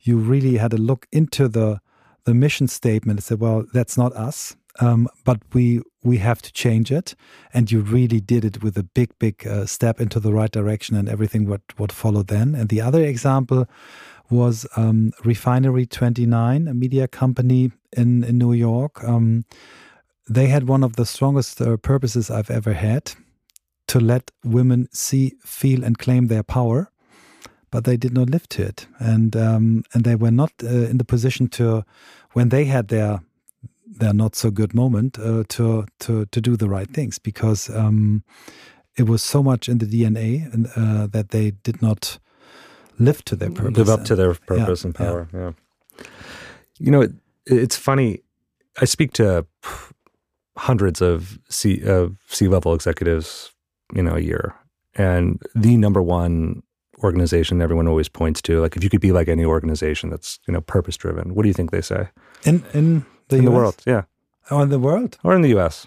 Speaker 2: you really had a look into the the mission statement and said, well, that's not us. Um, but we we have to change it, and you really did it with a big, big uh, step into the right direction, and everything what what followed then. And the other example was um, Refinery Twenty Nine, a media company in in New York. Um, they had one of the strongest uh, purposes I've ever had to let women see, feel, and claim their power, but they did not live to it, and um, and they were not uh, in the position to when they had their their not so good moment uh, to to to do the right things because um, it was so much in the DNA and, uh, that they did not live to their purpose.
Speaker 4: Live up to their purpose
Speaker 2: yeah,
Speaker 4: and power. Yeah. yeah. You know, it, it's funny. I speak to hundreds of C of C level executives, you know, a year, and the number one organization everyone always points to, like if you could be like any organization that's you know purpose driven, what do you think they say?
Speaker 2: In in the
Speaker 4: in
Speaker 2: US?
Speaker 4: the world, yeah.
Speaker 2: Oh, in the world?
Speaker 4: Or in the US.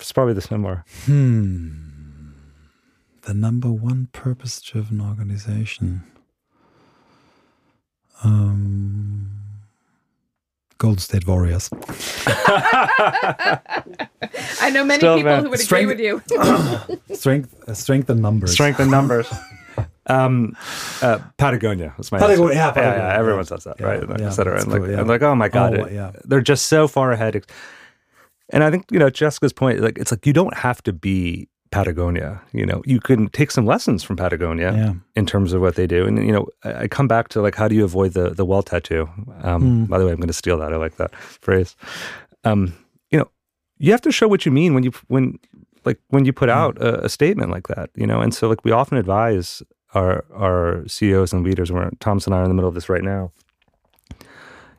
Speaker 4: It's probably the similar.
Speaker 2: Hmm. The number one purpose driven organization. Um, Golden State Warriors.
Speaker 3: I know many
Speaker 4: Still,
Speaker 3: people
Speaker 4: man.
Speaker 3: who would
Speaker 2: Strength-
Speaker 3: agree with you.
Speaker 2: strength, uh, strength and numbers.
Speaker 4: Strength in numbers. Um, uh, Patagonia was my
Speaker 2: Patagonia, yeah, Patagonia,
Speaker 4: yeah, everyone says that,
Speaker 2: Yeah,
Speaker 4: right?
Speaker 2: Yeah,
Speaker 4: et cetera. And like,
Speaker 2: cool, yeah.
Speaker 4: and like, oh my god,
Speaker 2: Oh,
Speaker 4: it-
Speaker 2: yeah.
Speaker 4: they're just so far ahead. And I think you know Jessica's point. Like, it's like you don't have to be Patagonia. You know, you can take some lessons from Patagonia
Speaker 2: Yeah.
Speaker 4: in terms of what they do. And you know, I, I come back to like, how do you avoid the the well tattoo? Um,
Speaker 2: Hmm.
Speaker 4: By the way, I'm going to steal that. I like that phrase. Um, you know, you have to show what you mean when you when like when you put
Speaker 2: Hmm.
Speaker 4: out a, a statement like that. You know, and so like we often advise our our CEOs and leaders. Where Thomas and I are in the middle of this right now.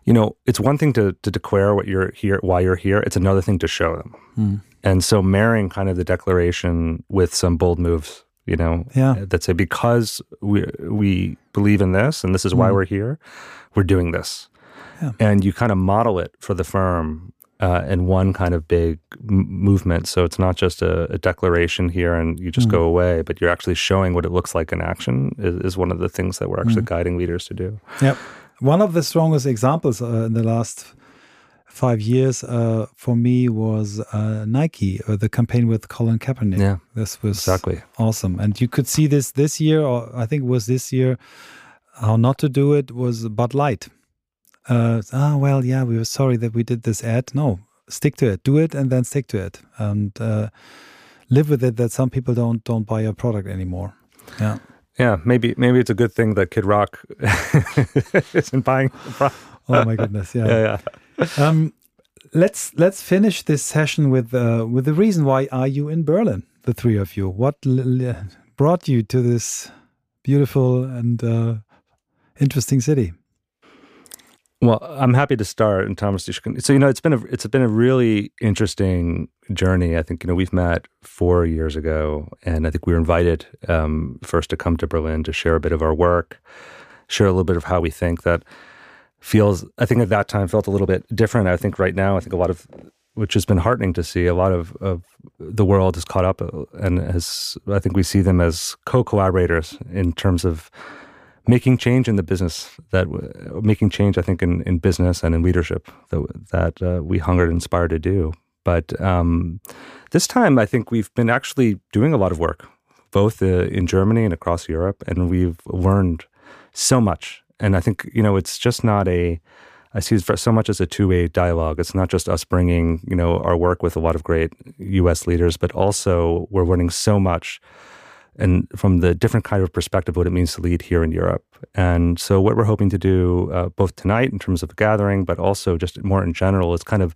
Speaker 4: You know, it's one thing to to declare what you're here, why you're here. It's another thing to show them.
Speaker 2: Hmm.
Speaker 4: And so marrying kind of the declaration with some bold moves, you know,
Speaker 2: Yeah.
Speaker 4: that say because we we believe in this and this is why
Speaker 2: Mm.
Speaker 4: we're here, we're doing this,
Speaker 2: Yeah.
Speaker 4: and you kind of model it for the firm uh, in one kind of big m- movement. So it's not just a, a declaration here and you just
Speaker 2: Mm.
Speaker 4: go away, but you're actually showing what it looks like in action. Is, is one of the things that we're actually
Speaker 2: Mm.
Speaker 4: guiding leaders to do.
Speaker 2: Yep. One of the strongest examples uh, in the last five years uh, for me was uh, Nike, uh, the campaign with Colin Kaepernick.
Speaker 4: Yeah,
Speaker 2: This was
Speaker 4: exactly.
Speaker 2: awesome. And you could see this this year, or I think it was this year, how not to do it was Bud Light. Uh, ah, well, yeah, we were sorry that we did this ad. No, stick to it. Do it and then stick to it. And uh, live with it that some people don't don't buy your product anymore. Yeah.
Speaker 4: Yeah, maybe maybe it's a good thing that Kid Rock isn't buying.
Speaker 2: Oh my goodness. Yeah.
Speaker 4: yeah, yeah.
Speaker 2: Um, let's let's finish this session with uh, with the reason why are you in Berlin, the three of you? What l- l- brought you to this beautiful and uh, interesting city?
Speaker 4: Well, I'm happy to start, and Thomas, you can. So you know, it's been a it's been a really interesting journey. I think you know we've met four years ago, and I think we were invited um, first to come to Berlin to share a bit of our work, share a little bit of how we think that feels. I think at that time felt a little bit different. I think right now, I think a lot of which has been heartening to see. A lot of, of the world is caught up, uh, and has I think we see them as co-collaborators in terms of making change in the business that making change, I think, in, in business and in leadership that that uh, we hungered and inspired to do. But um, this time, I think we've been actually doing a lot of work, both uh, in Germany and across Europe, and we've learned so much. And I think you know, it's just not a. I see it so much as a two-way dialogue. It's not just us bringing you know our work with a lot of great U.S. leaders, but also we're learning so much and from the different kind of perspective what it means to lead here in Europe. And so what we're hoping to do uh, both tonight in terms of a gathering, but also just more in general is kind of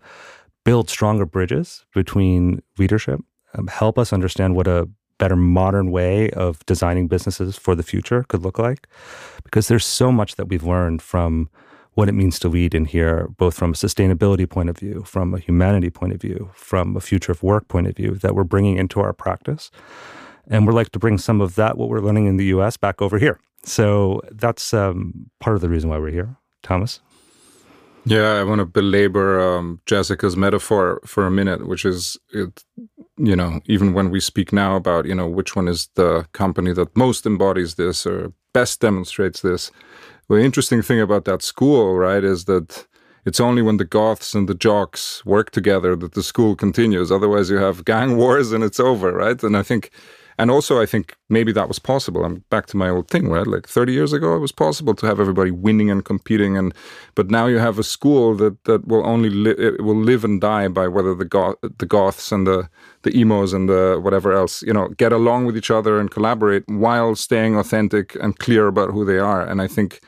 Speaker 4: build stronger bridges between leadership, um, help us understand what a better modern way of designing businesses for the future could look like. Because there's so much that we've learned from what it means to lead in here, both from a sustainability point of view, from a humanity point of view, from a future of work point of view, that we're bringing into our practice and we're like to bring some of that what we're learning in the U.S. back over here. So that's um, part of the reason why we're here, Thomas.
Speaker 5: Yeah, I want to belabor um, Jessica's metaphor for a minute, which is, it, you know, even when we speak now about, you know, which one is the company that most embodies this or best demonstrates this. The interesting thing about that school, right, is that it's only when the goths and the jocks work together that the school continues. Otherwise, you have gang wars and it's over, right? And I think and also, I think maybe that was possible. I'm back to my old thing, right? Like 30 years ago, it was possible to have everybody winning and competing, and but now you have a school that that will only li- will live and die by whether the goth, the goths and the the emos and the whatever else, you know, get along with each other and collaborate while staying authentic and clear about who they are. And I think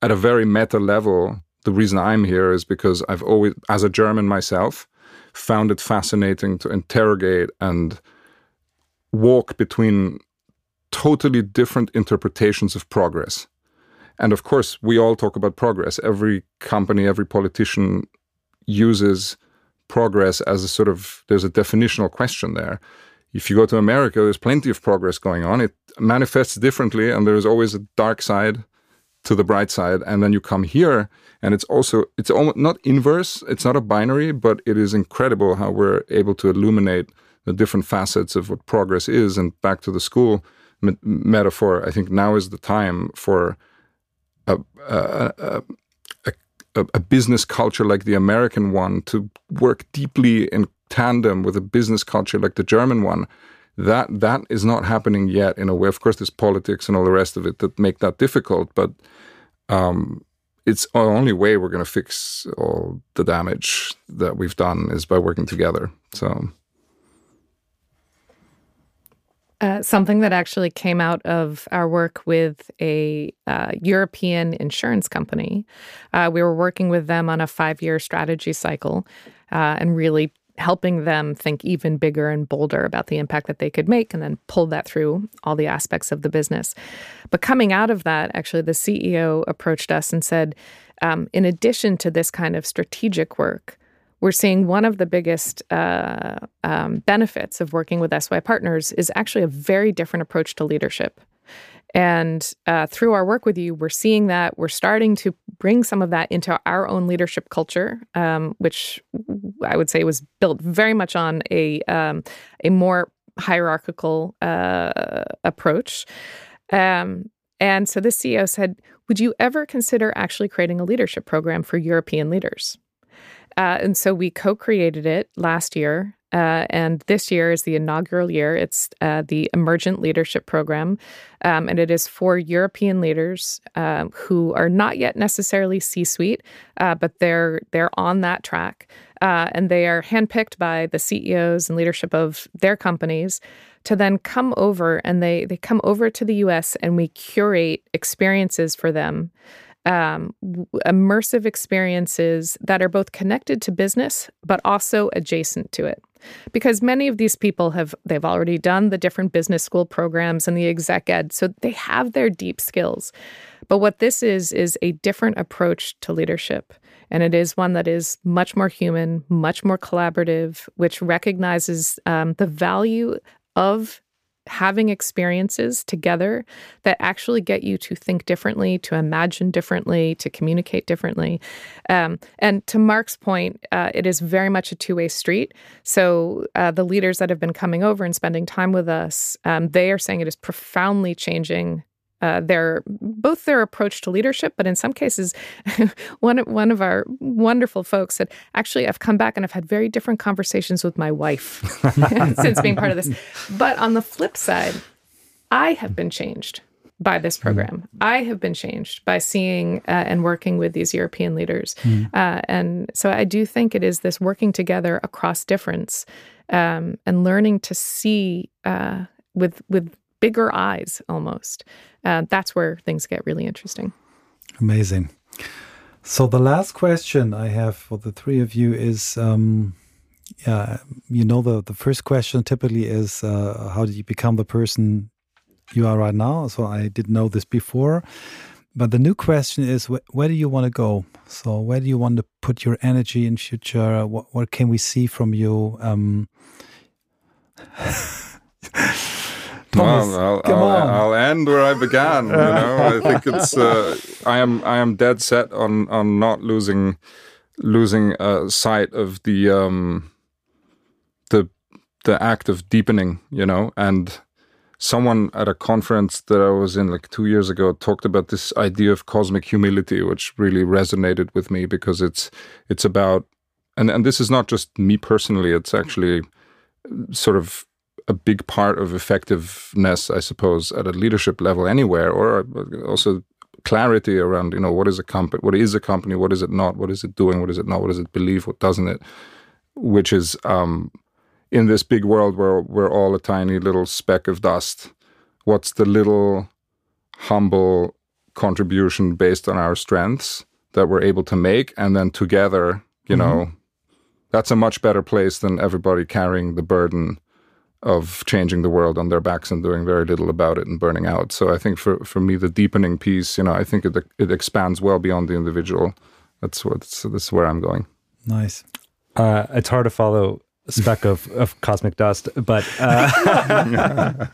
Speaker 5: at a very meta level, the reason I'm here is because I've always, as a German myself, found it fascinating to interrogate and walk between totally different interpretations of progress. And of course, we all talk about progress. Every company, every politician uses progress as a sort of, there's a definitional question there. If you go to America, there's plenty of progress going on. It manifests differently, and there's always a dark side to the bright side. And then you come here, and it's also, it's almost not inverse, it's not a binary, but it is incredible how we're able to illuminate the different facets of what progress is. And back to the school me- metaphor, I think now is the time for a, a, a, a, business culture like the American one to work deeply in tandem with a business culture like the German one. That that is not happening yet in a way. Of course, there's politics and all the rest of it that make that difficult, but um, it's the only way we're going to fix all the damage that we've done is by working together. So
Speaker 3: uh, something that actually came out of our work with a uh, European insurance company. Uh, we were working with them on a five year strategy cycle uh, and really helping them think even bigger and bolder about the impact that they could make and then pull that through all the aspects of the business. But coming out of that, actually, the CEO approached us and said, um, in addition to this kind of strategic work, we're seeing one of the biggest uh, um, benefits of working with SYPartners is actually a very different approach to leadership. And uh, through our work with you, we're seeing that we're starting to bring some of that into our own leadership culture, um, which I would say was built very much on a um, a more hierarchical uh, approach. Um, and so the CEO said, "Would you ever consider actually creating a leadership program for European leaders?" Uh, and so we co created it last year. Uh, and this year is the inaugural year. It's uh, the Emergent Leadership Program. Um, and it is for European leaders um, who are not yet necessarily C suite, uh, but they're, they're on that track. Uh, and they are handpicked by the CEOs and leadership of their companies to then come over and they, they come over to the US and we curate experiences for them um, immersive experiences that are both connected to business but also adjacent to it. Because many of these people have they've already done the different business school programs and the exec ed so they have their deep skills. But what this is is a different approach to leadership. And it is one that is much more human much more collaborative which recognizes um, the value of having experiences together that actually get you to think differently, to imagine differently, to communicate differently. Um, and to Marc's point, uh, it is very much a two way street. So uh, the leaders that have been coming over and spending time with us, um, they are saying it is profoundly changing uh, their both their approach to leadership, but in some cases, one one of our wonderful folks said, "Actually, I've come back and I've had very different conversations with my wife since being part of this." But on the flip side, I have been changed by this program. Mm. I have been changed by seeing uh, and working with these European leaders, mm. uh, and so I do think it is this working together across difference um, and learning to see uh, with with bigger eyes almost. Uh, that's where things get really interesting.
Speaker 2: Amazing. So the last question I have for the three of you is, um, yeah, you know, the the first question typically is, uh, how did you become the person you are right now? So I didn't know this before, but the new question is, wh where do you want to go? So where do you want to put your energy in future? What what can we see from you? Um, Thomas,
Speaker 5: well, I'll,
Speaker 2: come
Speaker 5: I'll,
Speaker 2: on.
Speaker 5: I'll end where I began. You know, I think it's. Uh, I am. I am dead set on on not losing losing uh, sight of the um, the the act of deepening. You know, and someone at a conference that I was in like two years ago talked about this idea of cosmic humility, which really resonated with me because it's it's about and and this is not just me personally. It's actually sort of a big part of effectiveness, I suppose, at a leadership level anywhere, or also clarity around you know what is a company, what is a company, what is it not, what is it doing, what is it not, what does it believe, what doesn't it, which is um, in this big world where we're all a tiny little speck of dust. What's the little humble contribution based on our strengths that we're able to make, and then together, you know, that's a much better place than everybody carrying the burden of changing the world on their backs and doing very little about it and burning out. So I think for, for me, the deepening piece, you know, I think it it expands well beyond the individual. That's what that's where I'm going.
Speaker 2: Nice.
Speaker 4: Uh, it's hard to follow a speck of, of cosmic dust, but uh,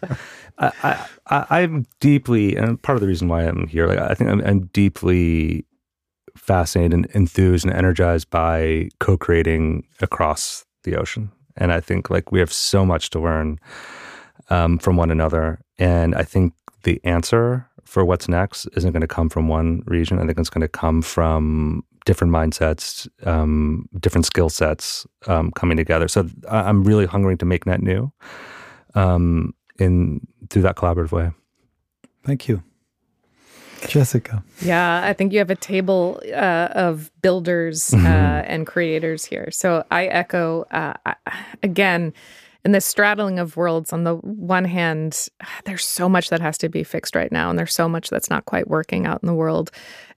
Speaker 4: I, I, I'm deeply, and part of the reason why I'm here, like I think I'm, I'm deeply fascinated and enthused and energized by co-creating across the ocean. And I think like we have so much to learn um, from one another. And I think the answer for what's next isn't going to come from one region. I think it's going to come from different mindsets, um, different skill sets um, coming together. So I'm really hungering to make net new um, in through that collaborative way.
Speaker 2: Thank you. Jessica.
Speaker 3: Yeah, I think you have a table uh, of builders uh, and creators here. So I echo uh, again in this straddling of worlds. On the one hand, there's so much that has to be fixed right now, and there's so much that's not quite working out in the world.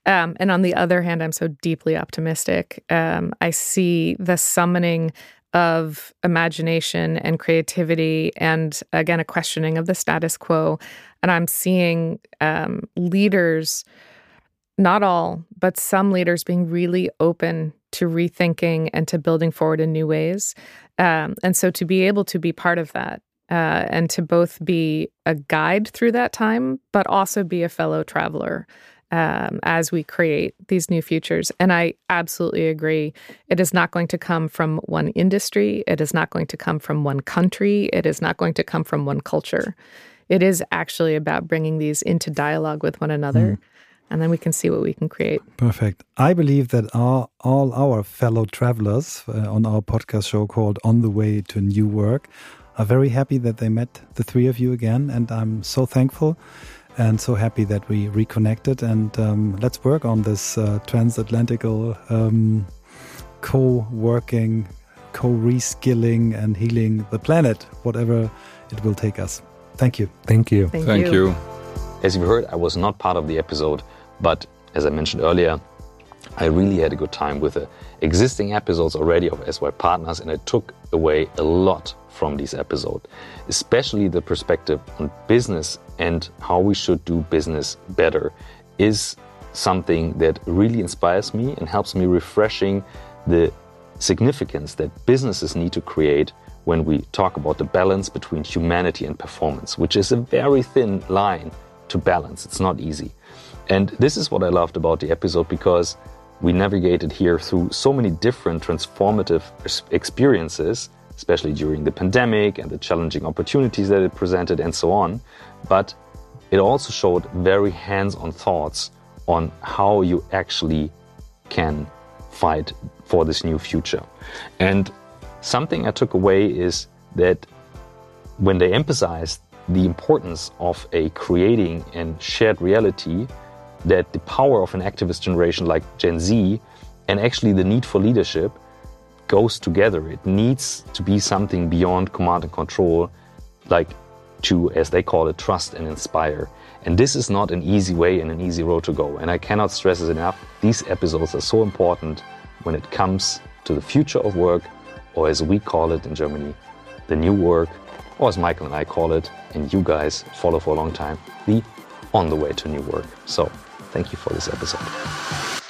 Speaker 3: Um, and on the other hand, I'm so deeply optimistic. Um, I see the summoning of imagination and creativity, and again, a questioning of the status quo. And I'm seeing um, leaders, not all, but some leaders being really open to rethinking and to building forward in new ways. Um, and so to be able to be part of that uh, and to both be a guide through that time, but also be a fellow traveler um, as we create these new futures. And I absolutely agree. It is not going to come from one industry, it is not going to come from one country, it is not going to come from one culture. It is actually about bringing these into dialogue with one another. And then we can see what we can create.
Speaker 2: Perfect. I believe that our, all our fellow travelers uh, on our podcast show called On the Way to New Work are very happy that they met the three of you again. And I'm so thankful and so happy that we reconnected. And um, let's work on this uh, transatlantical um, co working, co reskilling, and healing the planet, whatever it will take us. Thank you.
Speaker 4: Thank you.
Speaker 3: Thank,
Speaker 5: Thank you.
Speaker 1: As you've heard, I was not part of the episode, but as I mentioned earlier, I really had a good time with the existing episodes already of SYPartners, and I took away a lot from this episode, especially the perspective on business and how we should do business better is something that really inspires me and helps me refreshing the significance that businesses need to create when we talk about the balance between humanity and performance, which is a very thin line to balance. It's not easy. And this is what I loved about the episode because we navigated here through so many different transformative experiences, especially during the pandemic and the challenging opportunities that it presented and so on. But it also showed very hands on thoughts on how you actually can fight for this new future. And something I took away is that when they emphasized the importance of a creating and shared reality, that the power of an activist generation like Gen Z and actually the need for leadership goes together. It needs to be something beyond command and control, like to, as they call it, trust and inspire. And this is not an easy way and an easy road to go. And I cannot stress it enough. These episodes are so important when it comes to the future of work, or as we call it in Germany, the new work, or as Michael and I call it, and you guys follow for a long time, the on the way to new work. So thank you for this episode.